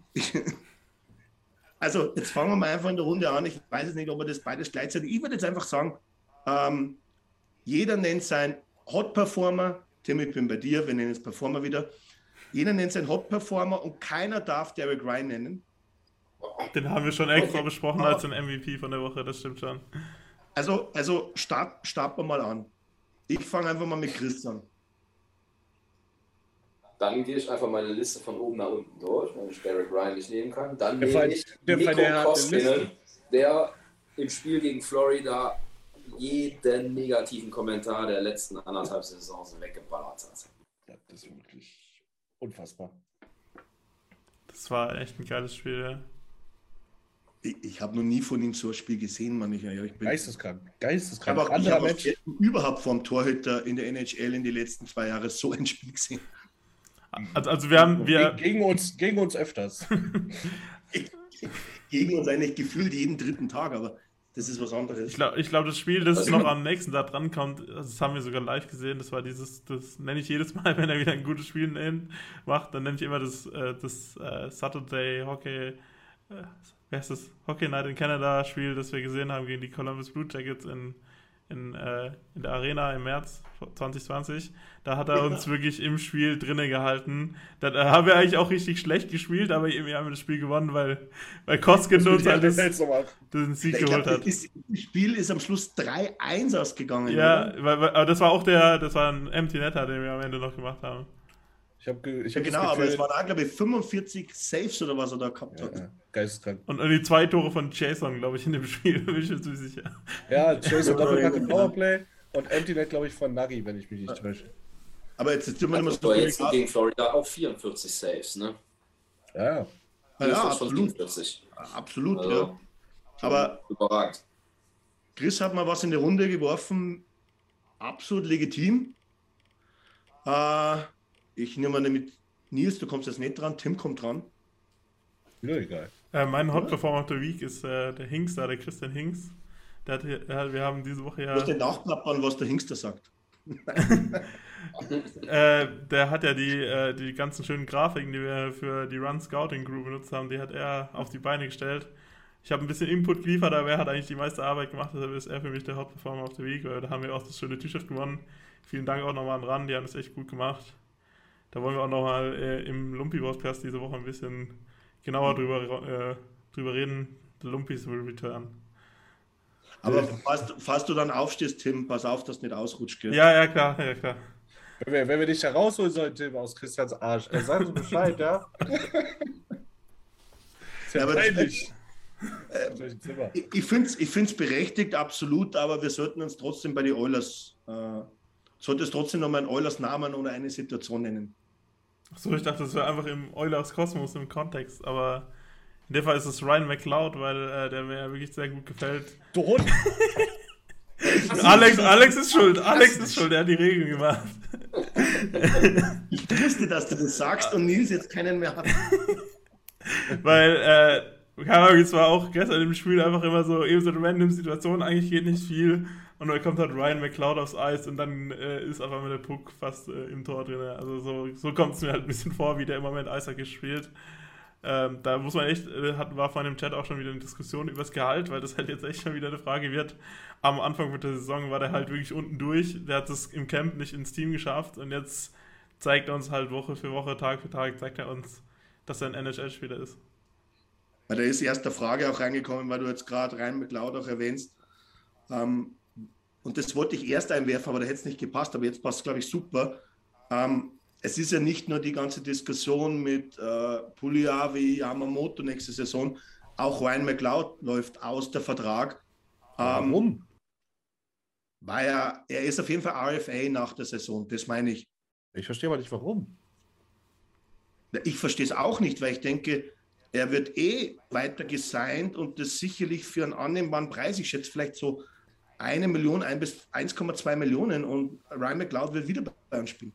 also, jetzt fangen wir mal einfach in der Runde an. Ich weiß jetzt nicht, ob wir das beides gleichzeitig. Ich würde jetzt einfach sagen, ähm, jeder nennt sein Hot Performer. Tim, ich bin bei dir, wir nennen es Performer wieder. Jeder nennt seinen Hot Performer und keiner darf Derek Ryan nennen. Den haben wir schon extra okay. besprochen als den MVP von der Woche, das stimmt schon. Also, also start, starten wir mal an. Ich fange einfach mal mit Chris an. Dann gehe ich einfach meine Liste von oben nach unten durch, wenn ich Derek Ryan nicht nehmen kann. Dann der nehme ich der Nico Koskinen, der im Spiel gegen Florida jeden negativen Kommentar der letzten anderthalb Saisons weggeballert hat. Ja, das ist wirklich unfassbar. Das war echt ein geiles Spiel, ja. Ich, ich habe noch nie von ihm so ein Spiel gesehen, Mann. Ich, ich bin, geisteskrank, geisteskrank. Aber ich habe auch überhaupt vom Torhüter in der NHL in den letzten zwei Jahren so ein Spiel gesehen. Also, also wir haben wir gegen uns gegen uns öfters. gegen uns eigentlich gefühlt jeden dritten Tag, aber das ist was anderes. Ich glaube, glaub, das Spiel, das also, noch am nächsten Tag drankommt, das haben wir sogar live gesehen. Das war dieses, das nenne ich jedes Mal, wenn er wieder ein gutes Spiel macht, dann nenne ich immer das, äh, das uh, Saturday Hockey, äh, wer ist das? Hockey Night in Canada Spiel, das wir gesehen haben gegen die Columbus Blue Jackets in, in, äh, in der Arena im März 2020. Da hat er uns wirklich im Spiel drinnen gehalten. Da, da haben wir eigentlich auch richtig schlecht gespielt, aber irgendwie haben wir das Spiel gewonnen, weil, weil Koskin uns halt den Sieg ich geholt glaub, hat. Das Spiel ist am Schluss 3-1 ausgegangen. Ja, weil, weil, aber das war auch der, das war ein Empty Netter, den wir am Ende noch gemacht haben. Ich hab, ich hab ja, genau, aber es waren auch, glaube ich, 45 Saves oder was er da gehabt hat. Ja, geisteskrank. Und, und die zwei Tore von Jason, glaube ich, in dem Spiel, bin ich zu sicher. Ja, Jason Doppelpack im Powerplay und Empty Net, glaube ich, von Nagi, wenn ich mich nicht täusche. Aber jetzt sind wir immer so. jetzt gegen Florida auch 44 Saves, ne? Ja. Ja, ja absolut. Absolut, also, ja. Aber überragend. Chris hat mal was in die Runde geworfen, absolut legitim. Äh, ich nehme mal mit Nils, du kommst jetzt nicht dran, Tim kommt dran. Ja, egal. Äh, mein Hot Performer of the Week ist äh, der Hingster, der Christian Hinks. Der hat, der, wir haben diese Woche ja. Du musst den nachplappern, was der Hingster sagt. äh, der hat ja die, äh, die ganzen schönen Grafiken, die wir für die Run Scouting Group benutzt haben, die hat er auf die Beine gestellt. Ich habe ein bisschen Input geliefert, aber er hat eigentlich die meiste Arbeit gemacht, deshalb ist er für mich der Hot Performer of the Week, weil da haben wir auch das schöne T-Shirt gewonnen. Vielen Dank auch nochmal an Ran, die haben das echt gut gemacht. Da wollen wir auch nochmal äh, im Lumpi-Podcast diese Woche ein bisschen genauer drüber, äh, drüber reden. The Lumpis will return. Aber falls, falls, du dann aufstehst, Tim, pass auf, dass du nicht ausrutscht. Gell? Ja, ja, klar, ja, klar. Wenn wir, wenn wir dich herausholen sollen, Tim, aus Christians Arsch, äh, sag uns Bescheid, ja? ja aber das, äh, ich ich finde es ich berechtigt, absolut, aber wir sollten uns trotzdem bei den Oilers, äh, sollte es trotzdem nochmal einen Oilers-Namen oder eine Situation nennen. Achso, ich dachte, das wäre einfach im Eulers Kosmos im Kontext, aber in dem Fall ist es Ryan McLeod, weil äh, der mir ja wirklich sehr gut gefällt. Hund! Alex, Alex ist schuld, Alex ist schuld, er hat die Regeln gemacht. Ich wusste, dass du das sagst und Nils jetzt keinen mehr hat. Weil, äh, keine Ahnung, es war auch gestern im Spiel einfach immer so, eben so eine random Situation, eigentlich geht nicht viel. Und dann kommt halt Ryan McLeod aufs Eis und dann äh, ist auf einmal der Puck fast äh, im Tor drin. Also so, so kommt es mir halt ein bisschen vor, wie der im Moment Eishockey spielt. Ähm, da muss man echt, äh, hat, war vor dem Chat auch schon wieder eine Diskussion über das Gehalt, weil das halt jetzt echt schon wieder eine Frage wird. Am Anfang der Saison war der halt wirklich unten durch. Der hat es im Camp nicht ins Team geschafft und jetzt zeigt er uns halt Woche für Woche, Tag für Tag, zeigt er uns, dass er ein NHL-Spieler ist. Da ist erst eine Frage auch reingekommen, weil du jetzt gerade Ryan McLeod auch erwähnst. Ähm, und das wollte ich erst einwerfen, aber da hätte es nicht gepasst, aber jetzt passt es, glaube ich, super. Ähm, es ist ja nicht nur die ganze Diskussion mit äh, Puliavi, Yamamoto nächste Saison, auch Ryan McLeod läuft aus der Vertrag. Ähm, Warum? Weil er, er ist auf jeden Fall RFA nach der Saison, das meine ich. Ich verstehe aber nicht, warum. Ich verstehe es auch nicht, weil ich denke, er wird eh weiter gesigned und das sicherlich für einen annehmbaren Preis. Ich schätze vielleicht so eine Million, ein bis 1,2 Millionen und Ryan McLeod wird wieder bei uns spielen.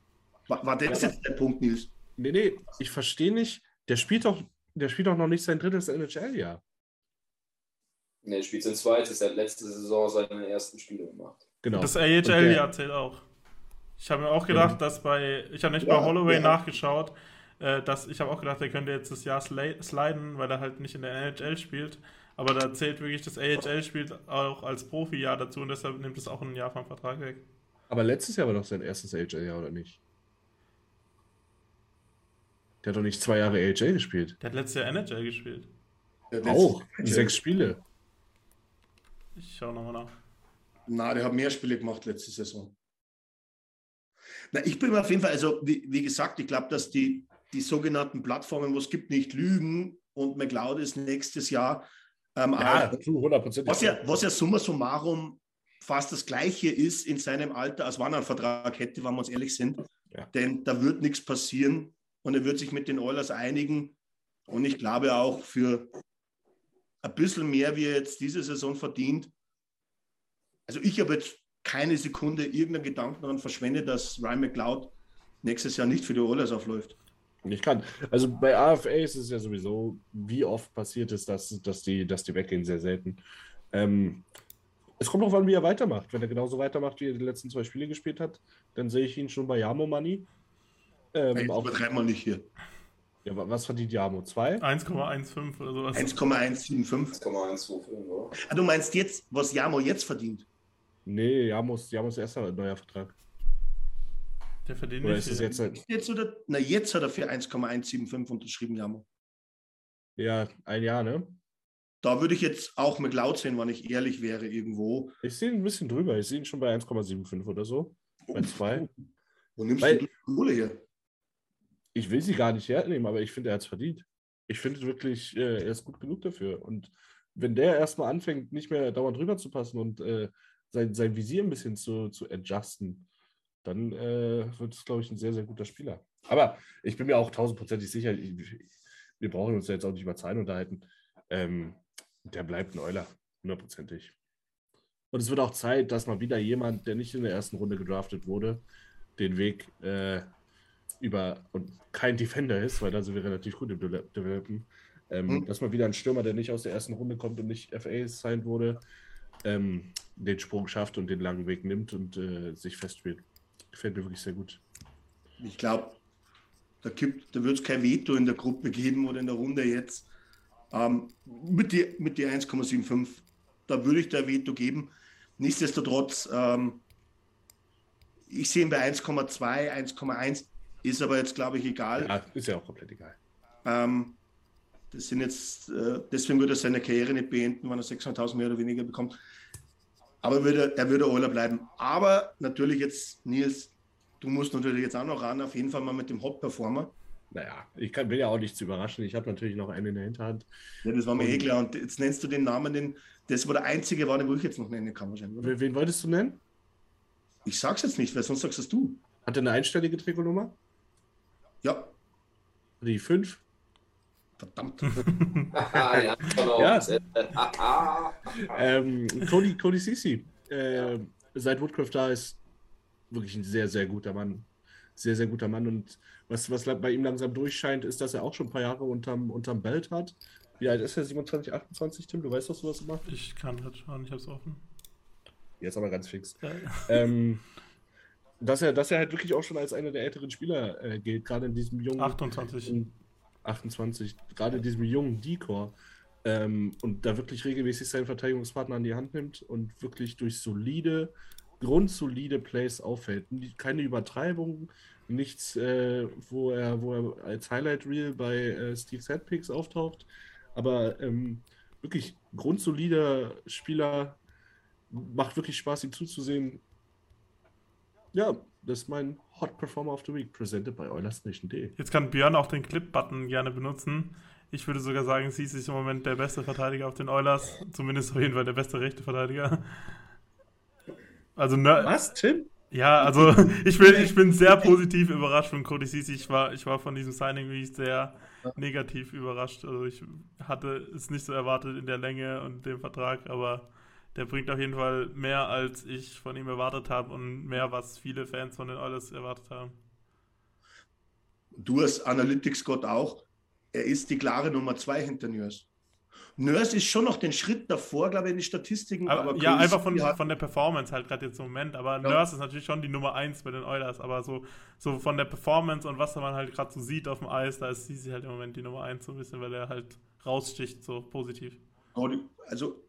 War, war das jetzt der Punkt, Nils? Nee, nee, ich verstehe nicht. Der spielt doch, der spielt doch noch nicht sein drittes NHL-Jahr. Nee, er spielt sein zweites. Er hat letzte Saison seine ersten Spiele gemacht. Genau. Das AHL-Jahr zählt auch. Ich habe mir auch gedacht, ja. dass bei, ich habe nicht ja, bei Holloway ja. nachgeschaut, äh, dass ich habe auch gedacht, er könnte jetzt das Jahr sliden, weil er halt nicht in der NHL spielt. Aber da zählt wirklich das AHL-Spiel auch als Profi-Jahr dazu und deshalb nimmt es auch ein Jahr vom Vertrag weg. Aber letztes Jahr war doch sein erstes AHL-Jahr, oder nicht? Der hat doch nicht zwei Jahre AHL gespielt. Der hat letztes Jahr NHL gespielt. Auch. Sechs Spiele. Ich schaue nochmal nach. Na, der hat mehr Spiele gemacht letzte Saison. Na, ich bin auf jeden Fall, also wie, wie gesagt, ich glaube, dass die, die sogenannten Plattformen, wo es gibt, nicht lügen und McLeod ist nächstes Jahr. Ähm, ja, auch, 100%. Was ja, was ja summa summarum fast das Gleiche ist in seinem Alter, als wann er einen Vertrag hätte, wenn wir uns ehrlich sind. Ja. Denn da wird nichts passieren und er wird sich mit den Oilers einigen. Und ich glaube auch für ein bisschen mehr, wie er jetzt diese Saison verdient. Also ich habe jetzt keine Sekunde irgendeinen Gedanken daran verschwendet, dass Ryan McLeod nächstes Jahr nicht für die Oilers aufläuft. Ich kann. Also bei AFA ist es ja sowieso, wie oft passiert es, dass, dass, die, dass die weggehen, sehr selten. Ähm, es kommt auch an, wie er weitermacht. Wenn er genauso weitermacht, wie er die letzten zwei Spiele gespielt hat, dann sehe ich ihn schon bei Yamo Money. Ähm, hey, auch wir nicht hier. Ja, was verdient Yamo? 2? 1,15 oder sowas. 1,175. 1,125. Ah, du meinst jetzt, was Yamo jetzt verdient? Nee, Yamos, Yamos erster neuer Vertrag. Der verdient oder nicht. Ist jetzt, halt... jetzt oder, na, jetzt hat er für 1,175 unterschrieben, Yamo. Ja, ein Jahr, ne? Da würde ich jetzt auch McLeod sehen, wenn ich ehrlich wäre, irgendwo. Ich sehe ihn ein bisschen drüber. Ich sehe ihn schon bei 1,75 oder so. Bei 2. Wo nimmst Weil, du die Kohle her? Ich will sie gar nicht hernehmen, aber ich finde, er hat es verdient. Ich finde wirklich, äh, er ist gut genug dafür. Und wenn der erstmal anfängt, nicht mehr dauernd drüber zu passen und äh, sein, sein Visier ein bisschen zu, zu adjusten, dann äh, wird es, glaube ich, ein sehr, sehr guter Spieler. Aber ich bin mir auch tausendprozentig sicher, ich, wir brauchen uns ja jetzt auch nicht über Zahlen unterhalten. Ähm, der bleibt ein Euler, hundertprozentig. Und es wird auch Zeit, dass mal wieder jemand, der nicht in der ersten Runde gedraftet wurde, den Weg äh, über und kein Defender ist, weil da sind wir relativ gut im Developen, ähm, mhm. dass mal wieder ein Stürmer, der nicht aus der ersten Runde kommt und nicht FA sein wurde, ähm, den Sprung schafft und den langen Weg nimmt und äh, sich festspielt. Gefällt mir wirklich sehr gut. Ich glaube, da, da wird es kein Veto in der Gruppe geben oder in der Runde jetzt. Ähm, mit die, mit die 1,75, da würde ich der Veto geben. Nichtsdestotrotz, ähm, ich sehe ihn bei 1,2, 1,1, ist aber jetzt, glaube ich, egal. Ja, ist ja auch komplett egal. Ähm, das sind jetzt, äh, deswegen würde er seine Karriere nicht beenden, wenn er 600.000 mehr oder weniger bekommt. Aber würde, er würde Oiler bleiben. Aber natürlich jetzt, Nils, du musst natürlich jetzt auch noch ran, auf jeden Fall mal mit dem Hot Performer. Naja, ich kann, will ja auch nichts überraschen. Ich habe natürlich noch einen in der Hinterhand. Ja, das war mir eh klar. Und jetzt nennst du den Namen, den, das war der einzige, war, den ich jetzt noch nennen kann wahrscheinlich. Wen wolltest du nennen? Ich sag's jetzt nicht, weil sonst sagst es du. Hat er eine einstellige Trikotnummer? Ja. Die 5? Verdammt. ja, ja. ähm, Cody, Cody Sisi, äh, seit Woodcraft da ist, wirklich ein sehr, sehr guter Mann. Sehr, sehr guter Mann. Und was, was bei ihm langsam durchscheint, ist, dass er auch schon ein paar Jahre unterm, unterm Belt hat. Wie alt ist er? 27, 28, Tim? Du weißt doch sowas immer? Ich kann das schauen, ich hab's offen. Jetzt aber ganz fix. Ja. Ähm, dass er, dass er halt wirklich auch schon als einer der älteren Spieler äh, gilt, gerade in diesem jungen. 28. In, 28, gerade diesem jungen Decor. Ähm, und da wirklich regelmäßig seinen Verteidigungspartner an die Hand nimmt und wirklich durch solide, grundsolide Plays auffällt. Keine Übertreibung, nichts, äh, wo, er, wo er als Highlight Reel bei äh, Steve Setpicks auftaucht, aber ähm, wirklich grundsolider Spieler, macht wirklich Spaß, ihm zuzusehen. Ja, das ist mein Hot Performer of the Week, presented by OilersNation.de. Jetzt kann Björn auch den Clip-Button gerne benutzen. Ich würde sogar sagen, sie ist im Moment der beste Verteidiger auf den Oilers. Zumindest auf jeden Fall der beste rechte Verteidiger. Also, ne Was, Tim? Ja, also ich bin, ich bin sehr positiv überrascht von Cody Ceesay. Ich war, ich war von diesem Signing wie ich sehr negativ überrascht. Also ich hatte es nicht so erwartet in der Länge und dem Vertrag, aber der bringt auf jeden Fall mehr, als ich von ihm erwartet habe und mehr, was viele Fans von den Oilers erwartet haben. Du als Analytics-Gott auch. Er ist die klare Nummer zwei hinter Nürs. Nurse ist schon noch den Schritt davor, glaube ich, in die Statistiken. Aber, aber ja, einfach von, von der Performance halt gerade jetzt im Moment. Aber ja. Nurse ist natürlich schon die Nummer 1 bei den Oilers. Aber so, so von der Performance und was man halt gerade so sieht auf dem Eis, da ist sie halt im Moment die Nummer 1 so ein bisschen, weil er halt raussticht, so positiv. Also,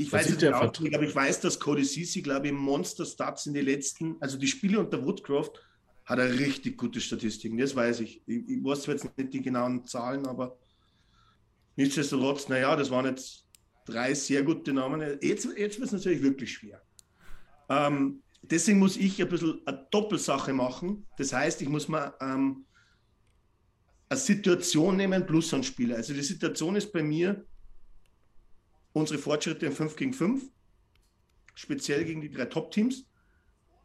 ich weiß es genau nicht, aber ich weiß, dass Cody Sisi, glaube ich, Monster Stats in den letzten, also die Spiele unter Woodcroft, hat er richtig gute Statistiken. Das weiß ich. Ich, ich weiß zwar jetzt nicht die genauen Zahlen, aber nichtsdestotrotz, naja, das waren jetzt drei sehr gute Namen. Jetzt, jetzt wird es natürlich wirklich schwer. Ähm, deswegen muss ich ein bisschen eine Doppelsache machen. Das heißt, ich muss mal ähm, eine Situation nehmen plus einen Spieler. Also die Situation ist bei mir unsere Fortschritte im 5 gegen 5, speziell gegen die drei Top-Teams.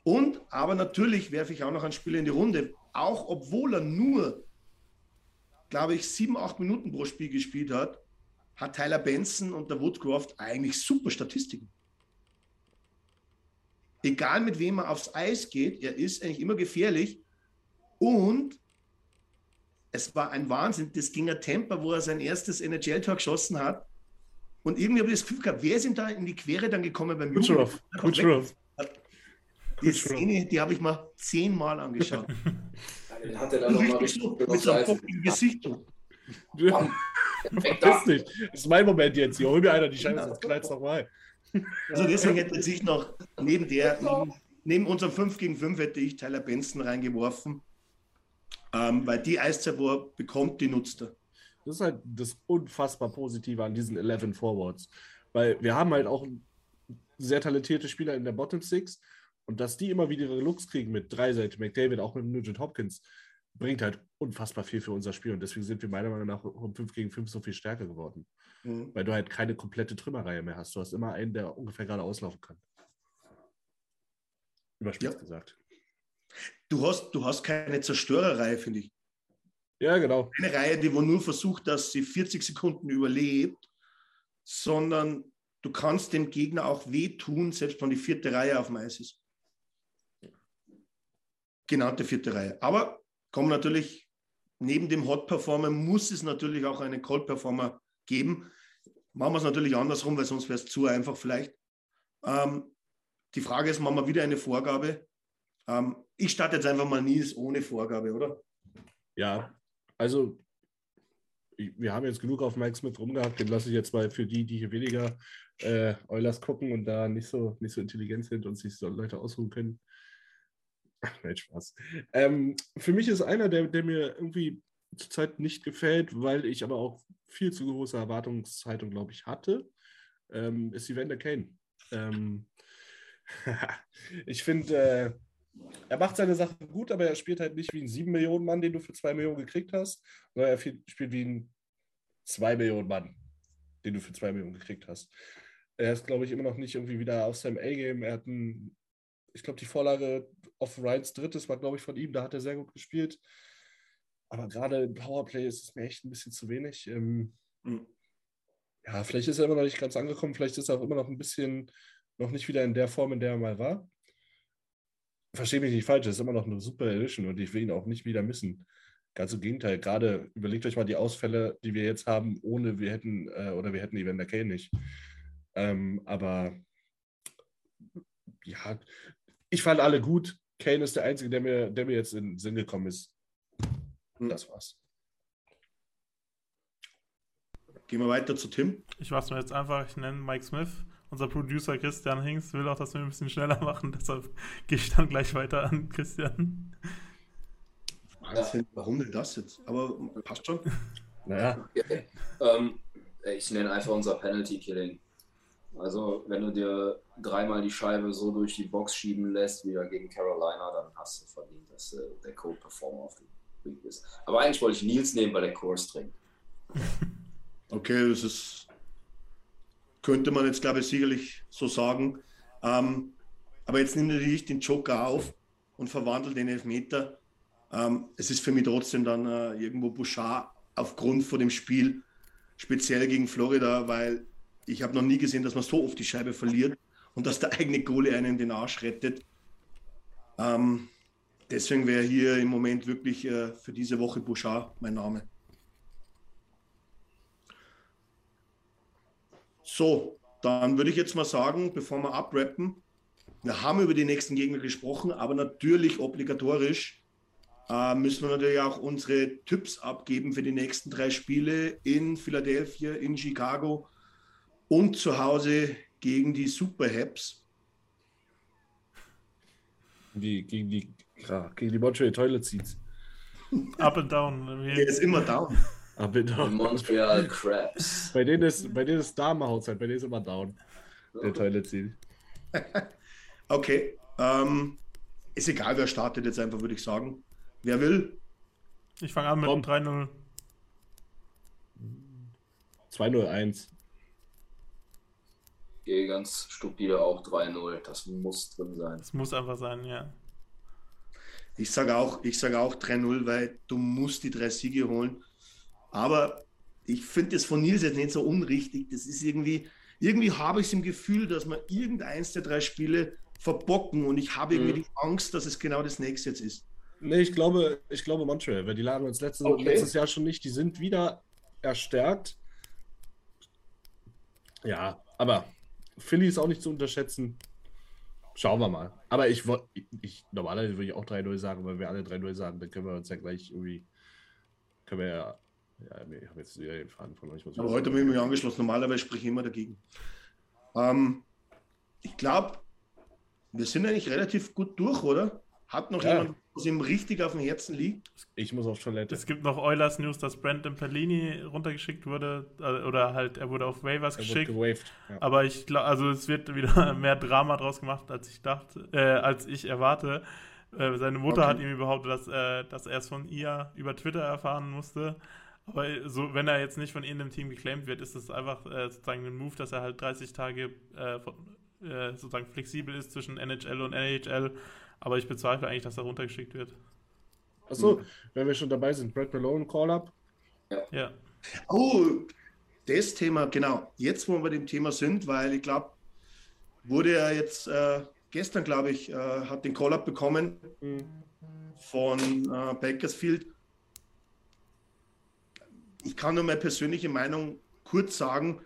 Und aber natürlich werfe ich auch noch einen Spieler in die Runde, auch obwohl er nur, glaube ich, sieben, acht Minuten pro Spiel gespielt hat, hat Tyler Benson und der Woodcroft eigentlich super Statistiken. Egal mit wem er aufs Eis geht, er ist eigentlich immer gefährlich. Und es war ein Wahnsinn. Das ging ein Temper, wo er sein erstes NHL-Tor geschossen hat. Und irgendwie habe ich das Gefühl gehabt, wer ist ihm da in die Quere dann gekommen beim Kucherov. Kucherov. Die Szene, die habe ich mal zehnmal angeschaut. Den hat er dann nochmal richtig so, mit so einem Gesicht. Verpiss nicht. Das ist mein Moment jetzt hier. Hol mir einer die Scheibe, sonst knallt's nochmal. Also deswegen hätte ich noch neben der, neben, neben unserem 5 gegen 5 hätte ich Tyler Benson reingeworfen. Ähm, weil die Eiszeit, wo er bekommt, die nutzt er. Das ist halt das unfassbar Positive an diesen 11 Forwards. Weil wir haben halt auch sehr talentierte Spieler in der Bottom Six und dass die immer wieder ihre Looks kriegen mit Dreiseit, McDavid, auch mit Nugent Hopkins, bringt halt unfassbar viel für unser Spiel. Und deswegen sind wir meiner Meinung nach um 5 gegen 5 so viel stärker geworden. Mhm. Weil du halt keine komplette Trümmerreihe mehr hast. Du hast immer einen, der ungefähr gerade auslaufen kann. Überspitzt ja. gesagt. Du hast, du hast keine Zerstörerreihe, finde ich. Ja, genau. Eine Reihe, die wo nur versucht, dass sie 40 Sekunden überlebt, sondern du kannst dem Gegner auch wehtun, selbst wenn die vierte Reihe auf dem Eis ist genannte vierte Reihe. Aber kommen natürlich, neben dem Hot Performer muss es natürlich auch einen Cold Performer geben. Machen wir es natürlich andersrum, weil sonst wäre es zu einfach vielleicht. Ähm, die Frage ist, machen wir wieder eine Vorgabe? Ähm, ich starte jetzt einfach mal Nils ohne Vorgabe, oder? Ja, also wir haben jetzt genug auf Mike Smith rumgehabt, den lasse ich jetzt mal für die, die hier weniger äh, Eulers gucken und da nicht so, nicht so intelligent sind und sich so Leute ausruhen können, Nein, Spaß. Ähm, für mich ist einer, der, der mir irgendwie zurzeit nicht gefällt, weil ich aber auch viel zu große Erwartungshaltung, glaube ich, hatte, ähm, ist Evander Kane. Ähm, ich finde, äh, er macht seine Sachen gut, aber er spielt halt nicht wie ein 7 Millionen Mann, den du für 2 Millionen gekriegt hast, sondern er spielt wie ein 2 Millionen Mann, den du für 2 Millionen gekriegt hast. Er ist, glaube ich, immer noch nicht irgendwie wieder auf seinem A-Game. Er hat ein, ich glaube, die Vorlage auf Ryans drittes war, glaube ich, von ihm. Da hat er sehr gut gespielt. Aber gerade im Powerplay ist es mir echt ein bisschen zu wenig. Ähm, mhm. Ja, vielleicht ist er immer noch nicht ganz angekommen. Vielleicht ist er auch immer noch ein bisschen noch nicht wieder in der Form, in der er mal war. Verstehe mich nicht falsch, das ist immer noch eine super Edition und ich will ihn auch nicht wieder missen. Ganz im Gegenteil, gerade überlegt euch mal die Ausfälle, die wir jetzt haben, ohne wir hätten äh, oder wir hätten Evander Kane nicht. Ähm, aber ja, ich fand alle gut. Kane ist der Einzige, der mir, der mir jetzt in den Sinn gekommen ist. Und das war's. Gehen wir weiter zu Tim. Ich mach's mir jetzt einfach, ich nenne Mike Smith. Unser Producer Christian Hinks will auch, dass wir ein bisschen schneller machen, deshalb gehe ich dann gleich weiter an Christian. Wahnsinn, warum denn das jetzt? Aber passt schon. Naja. Okay. Ähm, ich nenne einfach unser Penalty Killing. Also, wenn du dir dreimal die Scheibe so durch die Box schieben lässt, wie gegen Carolina, dann hast du verdient, dass äh, der Code Performer auf dem Week ist. Aber eigentlich wollte ich Nils nehmen, weil der Kurs trinkt. Okay, das ist, könnte man jetzt, glaube ich, sicherlich so sagen. Ähm, aber jetzt nimmt natürlich den Joker auf und verwandelt den Elfmeter. Ähm, es ist für mich trotzdem dann äh, irgendwo Bouchard aufgrund von dem Spiel, speziell gegen Florida, weil ich habe noch nie gesehen, dass man so oft die Scheibe verliert und dass der eigene Goalie einen den Arsch rettet. Ähm, deswegen wäre hier im Moment wirklich äh, für diese Woche Bouchard mein Name. So, dann würde ich jetzt mal sagen, bevor wir abrappen, wir haben über die nächsten Gegner gesprochen, aber natürlich obligatorisch äh, müssen wir natürlich auch unsere Tipps abgeben für die nächsten drei Spiele in Philadelphia, in Chicago und zu Hause gegen die Super Haps. Die, gegen die, ja, gegen die Montreal Toilet Seats. Up and down. Der ist immer down. And down. Montreal Crabs. Bei denen ist, bei denen ist Damenhaushalt, bei denen ist immer down. Der Toilet Seat. Okay. Ähm, ist egal, wer startet jetzt einfach, würde ich sagen. Wer will? Ich fange an mit Komm. 3-0. 201. Gehe ganz stupide auch 3-0. Das muss drin sein. Das muss einfach sein, ja. Ich sage auch, ich sage auch 3-0, weil du musst die drei Siege holen. Aber ich finde das von Nils jetzt nicht so unrichtig. Das ist irgendwie, irgendwie habe ich es im Gefühl, dass wir irgendeins der drei Spiele verbocken und ich habe irgendwie Mhm. die Angst, dass es genau das nächste jetzt ist. Nee, ich glaube, ich glaube Montreal, weil die lagen uns letztes, Okay. letztes Jahr schon nicht. Die sind wieder erstärkt. Ja, aber Philly ist auch nicht zu unterschätzen. Schauen wir mal. Aber ich, wo- ich normalerweise würde ich auch 3-0 sagen, weil wir alle 3-0 sagen, dann können wir uns ja gleich irgendwie. Können wir ja. Ja, ich habe jetzt wieder den Faden von euch. Aber heute habe ich mich angeschlossen. Normalerweise spreche ich immer dagegen. Ähm, ich glaube, wir sind eigentlich relativ gut durch, oder? Hat noch Ja. jemand, was ihm richtig auf dem Herzen liegt? Ich muss auf Toilette. Es gibt noch Eulers News, dass Brandon Perlini runtergeschickt wurde. äh, Oder halt, er wurde auf Waivers Er wurde geschickt. gewaved. Ja. Aber ich glaube, also es wird wieder mehr Drama draus gemacht, als ich dachte, äh, als ich erwarte. Äh, seine Mutter Okay. hat ihm behauptet, dass, äh, dass er es von ihr über Twitter erfahren musste. Aber so, wenn er jetzt nicht von ihnen im Team geclaimed wird, ist es einfach äh, sozusagen ein Move, dass er halt 30 Tage äh, von, äh, sozusagen flexibel ist zwischen NHL und NHL. Aber ich bezweifle eigentlich, dass er runtergeschickt wird. Achso, wenn wir schon dabei sind, Brad Malone Call-Up. Ja. Oh, das Thema, genau. Jetzt, wo wir bei dem Thema sind, weil ich glaube, wurde er jetzt äh, gestern, glaube ich, äh, hat den Call-Up bekommen von äh, Bakersfield. Ich kann nur meine persönliche Meinung kurz sagen.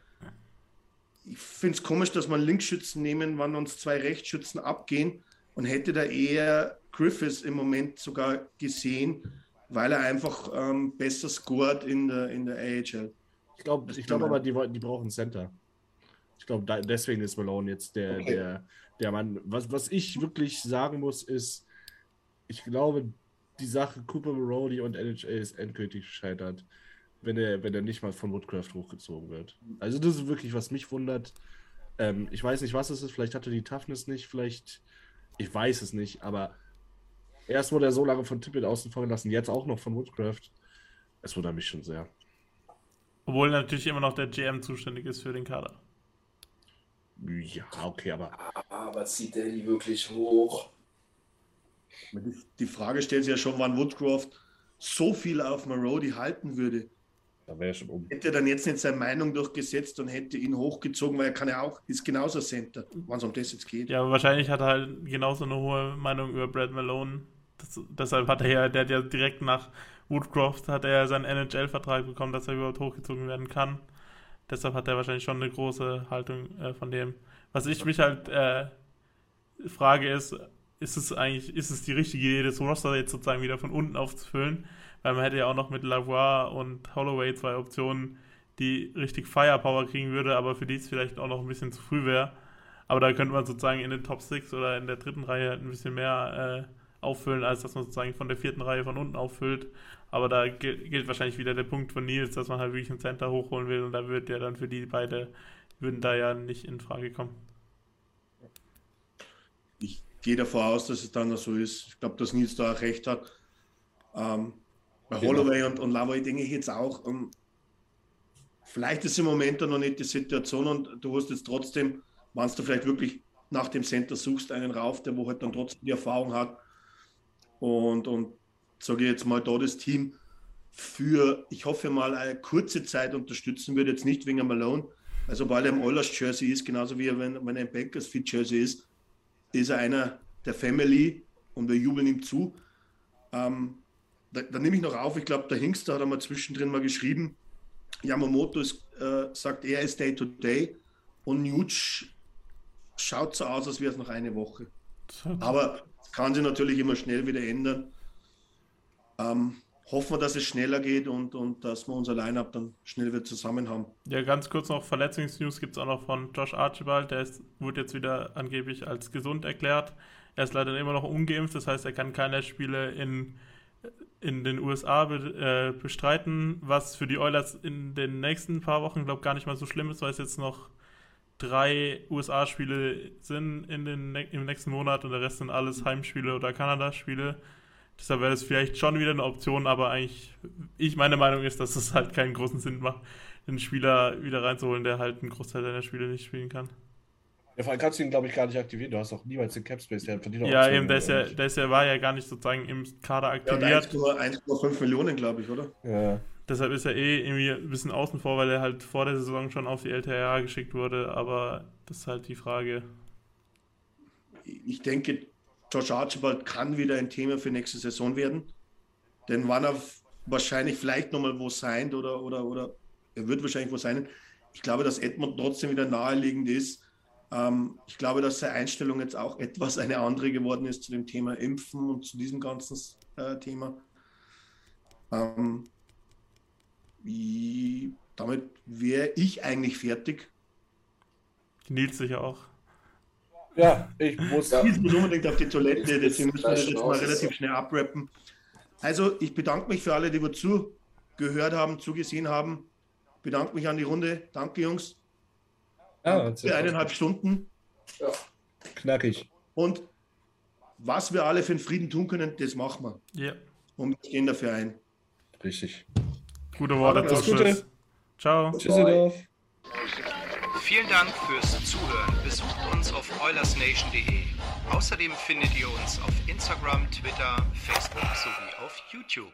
Ich finde es komisch, dass man Linksschützen nehmen, wann uns zwei Rechtsschützen abgehen und hätte da eher Griffiths im Moment sogar gesehen, weil er einfach ähm, besser scored in der, in der AHL. Ich glaube ich glaub aber, die, die brauchen Center. Ich glaube, deswegen ist Malone jetzt der, Okay. der, der Mann. Was, was ich wirklich sagen muss, ist, ich glaube, die Sache Cooper Marody und NHL ist endgültig gescheitert, wenn er, wenn er nicht mal von Woodcraft hochgezogen wird. Also, das ist wirklich, was mich wundert. Ähm, ich weiß nicht, was es ist. Vielleicht hat er die Toughness nicht, vielleicht. Ich weiß es nicht, aber erst wurde er so lange von Tippett außen vor gelassen, jetzt auch noch von Woodcraft. Es wundert mich schon sehr. Obwohl natürlich immer noch der GM zuständig ist für den Kader. Ja, okay, aber Aber zieht der die wirklich hoch? Die Frage stellt sich ja schon, wann Woodcroft so viel auf Marody halten würde. Da wäre schon um. Hätte er dann jetzt nicht seine Meinung durchgesetzt und hätte ihn hochgezogen, weil er kann ja auch, ist genauso Center, wann es um das jetzt geht. Ja, aber wahrscheinlich hat er halt genauso eine hohe Meinung über Brad Malone. Das, deshalb hat er ja, der hat ja direkt nach Woodcroft hat er ja seinen NHL-Vertrag bekommen, dass er überhaupt hochgezogen werden kann. Deshalb hat er wahrscheinlich schon eine große Haltung äh, von dem. Was ich mich halt äh, frage ist, ist es eigentlich, ist es die richtige Idee, das Roster jetzt sozusagen wieder von unten aufzufüllen? Weil man hätte ja auch noch mit Lavoie und Holloway zwei Optionen, die richtig Firepower kriegen würde, aber für die es vielleicht auch noch ein bisschen zu früh wäre. Aber da könnte man sozusagen in den Top 6 oder in der dritten Reihe ein bisschen mehr äh, auffüllen, als dass man sozusagen von der vierten Reihe von unten auffüllt. Aber da gilt wahrscheinlich wieder der Punkt von Nils, dass man halt wirklich einen Center hochholen will und da wird der dann für die beide, würden da ja nicht in Frage kommen. Ich gehe davon aus, dass es dann so ist. Ich glaube, dass Nils da auch recht hat. Ähm, bei Genau. Holloway und, und Lavoy denke ich jetzt auch, ähm, vielleicht ist im Moment noch nicht die Situation und du hast jetzt trotzdem, wenn du vielleicht wirklich nach dem Center suchst, einen rauf, der wo halt dann trotzdem die Erfahrung hat. Und, und sage ich jetzt mal, da das Team für, ich hoffe mal, eine kurze Zeit unterstützen wird, jetzt nicht wegen Malone. Also, weil er im Oilers Jersey ist, genauso wie er, wenn, wenn er im Bankers Fit Jersey ist, ist er einer der Family und wir jubeln ihm zu. Ähm, da, da nehme ich noch auf, ich glaube, der Hingster hat einmal zwischendrin mal geschrieben, Yamamoto ist, äh, sagt, er ist Day to Day. Und Nuge schaut so aus, als wäre es noch eine Woche. Aber kann sich natürlich immer schnell wieder ändern. Ähm, hoffen wir, dass es schneller geht und, und dass wir unser Line-Up dann schnell wieder zusammen haben. Ja, ganz kurz noch Verletzungsnews gibt es auch noch von Josh Archibald. Der ist, wurde jetzt wieder angeblich als gesund erklärt. Er ist leider immer noch ungeimpft, das heißt, er kann keine Spiele in, in den USA be, äh, bestreiten, was für die Oilers in den nächsten paar Wochen, glaube ich, gar nicht mal so schlimm ist, weil es jetzt noch drei USA-Spiele sind in den, im nächsten Monat und der Rest sind alles Heimspiele oder Kanada-Spiele. Deshalb wäre das vielleicht schon wieder eine Option, aber eigentlich, ich meine Meinung ist, dass es halt keinen großen Sinn macht, einen Spieler wieder reinzuholen, der halt einen Großteil seiner Spiele nicht spielen kann. Ja, vor allem kannst du ihn, glaube ich, gar nicht aktivieren. Du hast auch niemals den Capspace, der verdient auch Ja, eben, der, ist ja, der ist ja, war ja gar nicht sozusagen im Kader aktiviert. Ja, 1,5 Millionen, glaube ich, oder? Ja. Deshalb ist er eh irgendwie ein bisschen außen vor, weil er halt vor der Saison schon auf die LTRA geschickt wurde, aber das ist halt die Frage. Ich denke, Josh Archibald kann wieder ein Thema für nächste Saison werden. Denn wann er wahrscheinlich vielleicht nochmal wo sein oder, oder, oder er wird wahrscheinlich wo sein. Ich glaube, dass Edmund trotzdem wieder naheliegend ist. Ähm, ich glaube, dass seine Einstellung jetzt auch etwas eine andere geworden ist zu dem Thema Impfen und zu diesem ganzen äh, Thema. Ähm, wie, damit wäre ich eigentlich fertig. Nils sicher auch. Ja, ich muss. Ja. Ich muss unbedingt auf die Toilette, deswegen müssen wir das jetzt mal relativ schnell abrappen. Also, ich bedanke mich für alle, die wir zugehört haben, zugesehen haben. Bedanke mich an die Runde. Danke, Jungs. Ja, für eineinhalb Stunden. Ja. Knackig. Und was wir alle für den Frieden tun können, das machen wir. Ja. Und wir gehen dafür ein. Richtig. Gute Worte zum Schluss. Ciao. Tschüsseldorf. Vielen Dank fürs Zuhören. Besucht uns auf oilersnation.de. Außerdem findet ihr uns auf Instagram, Twitter, Facebook sowie auf YouTube.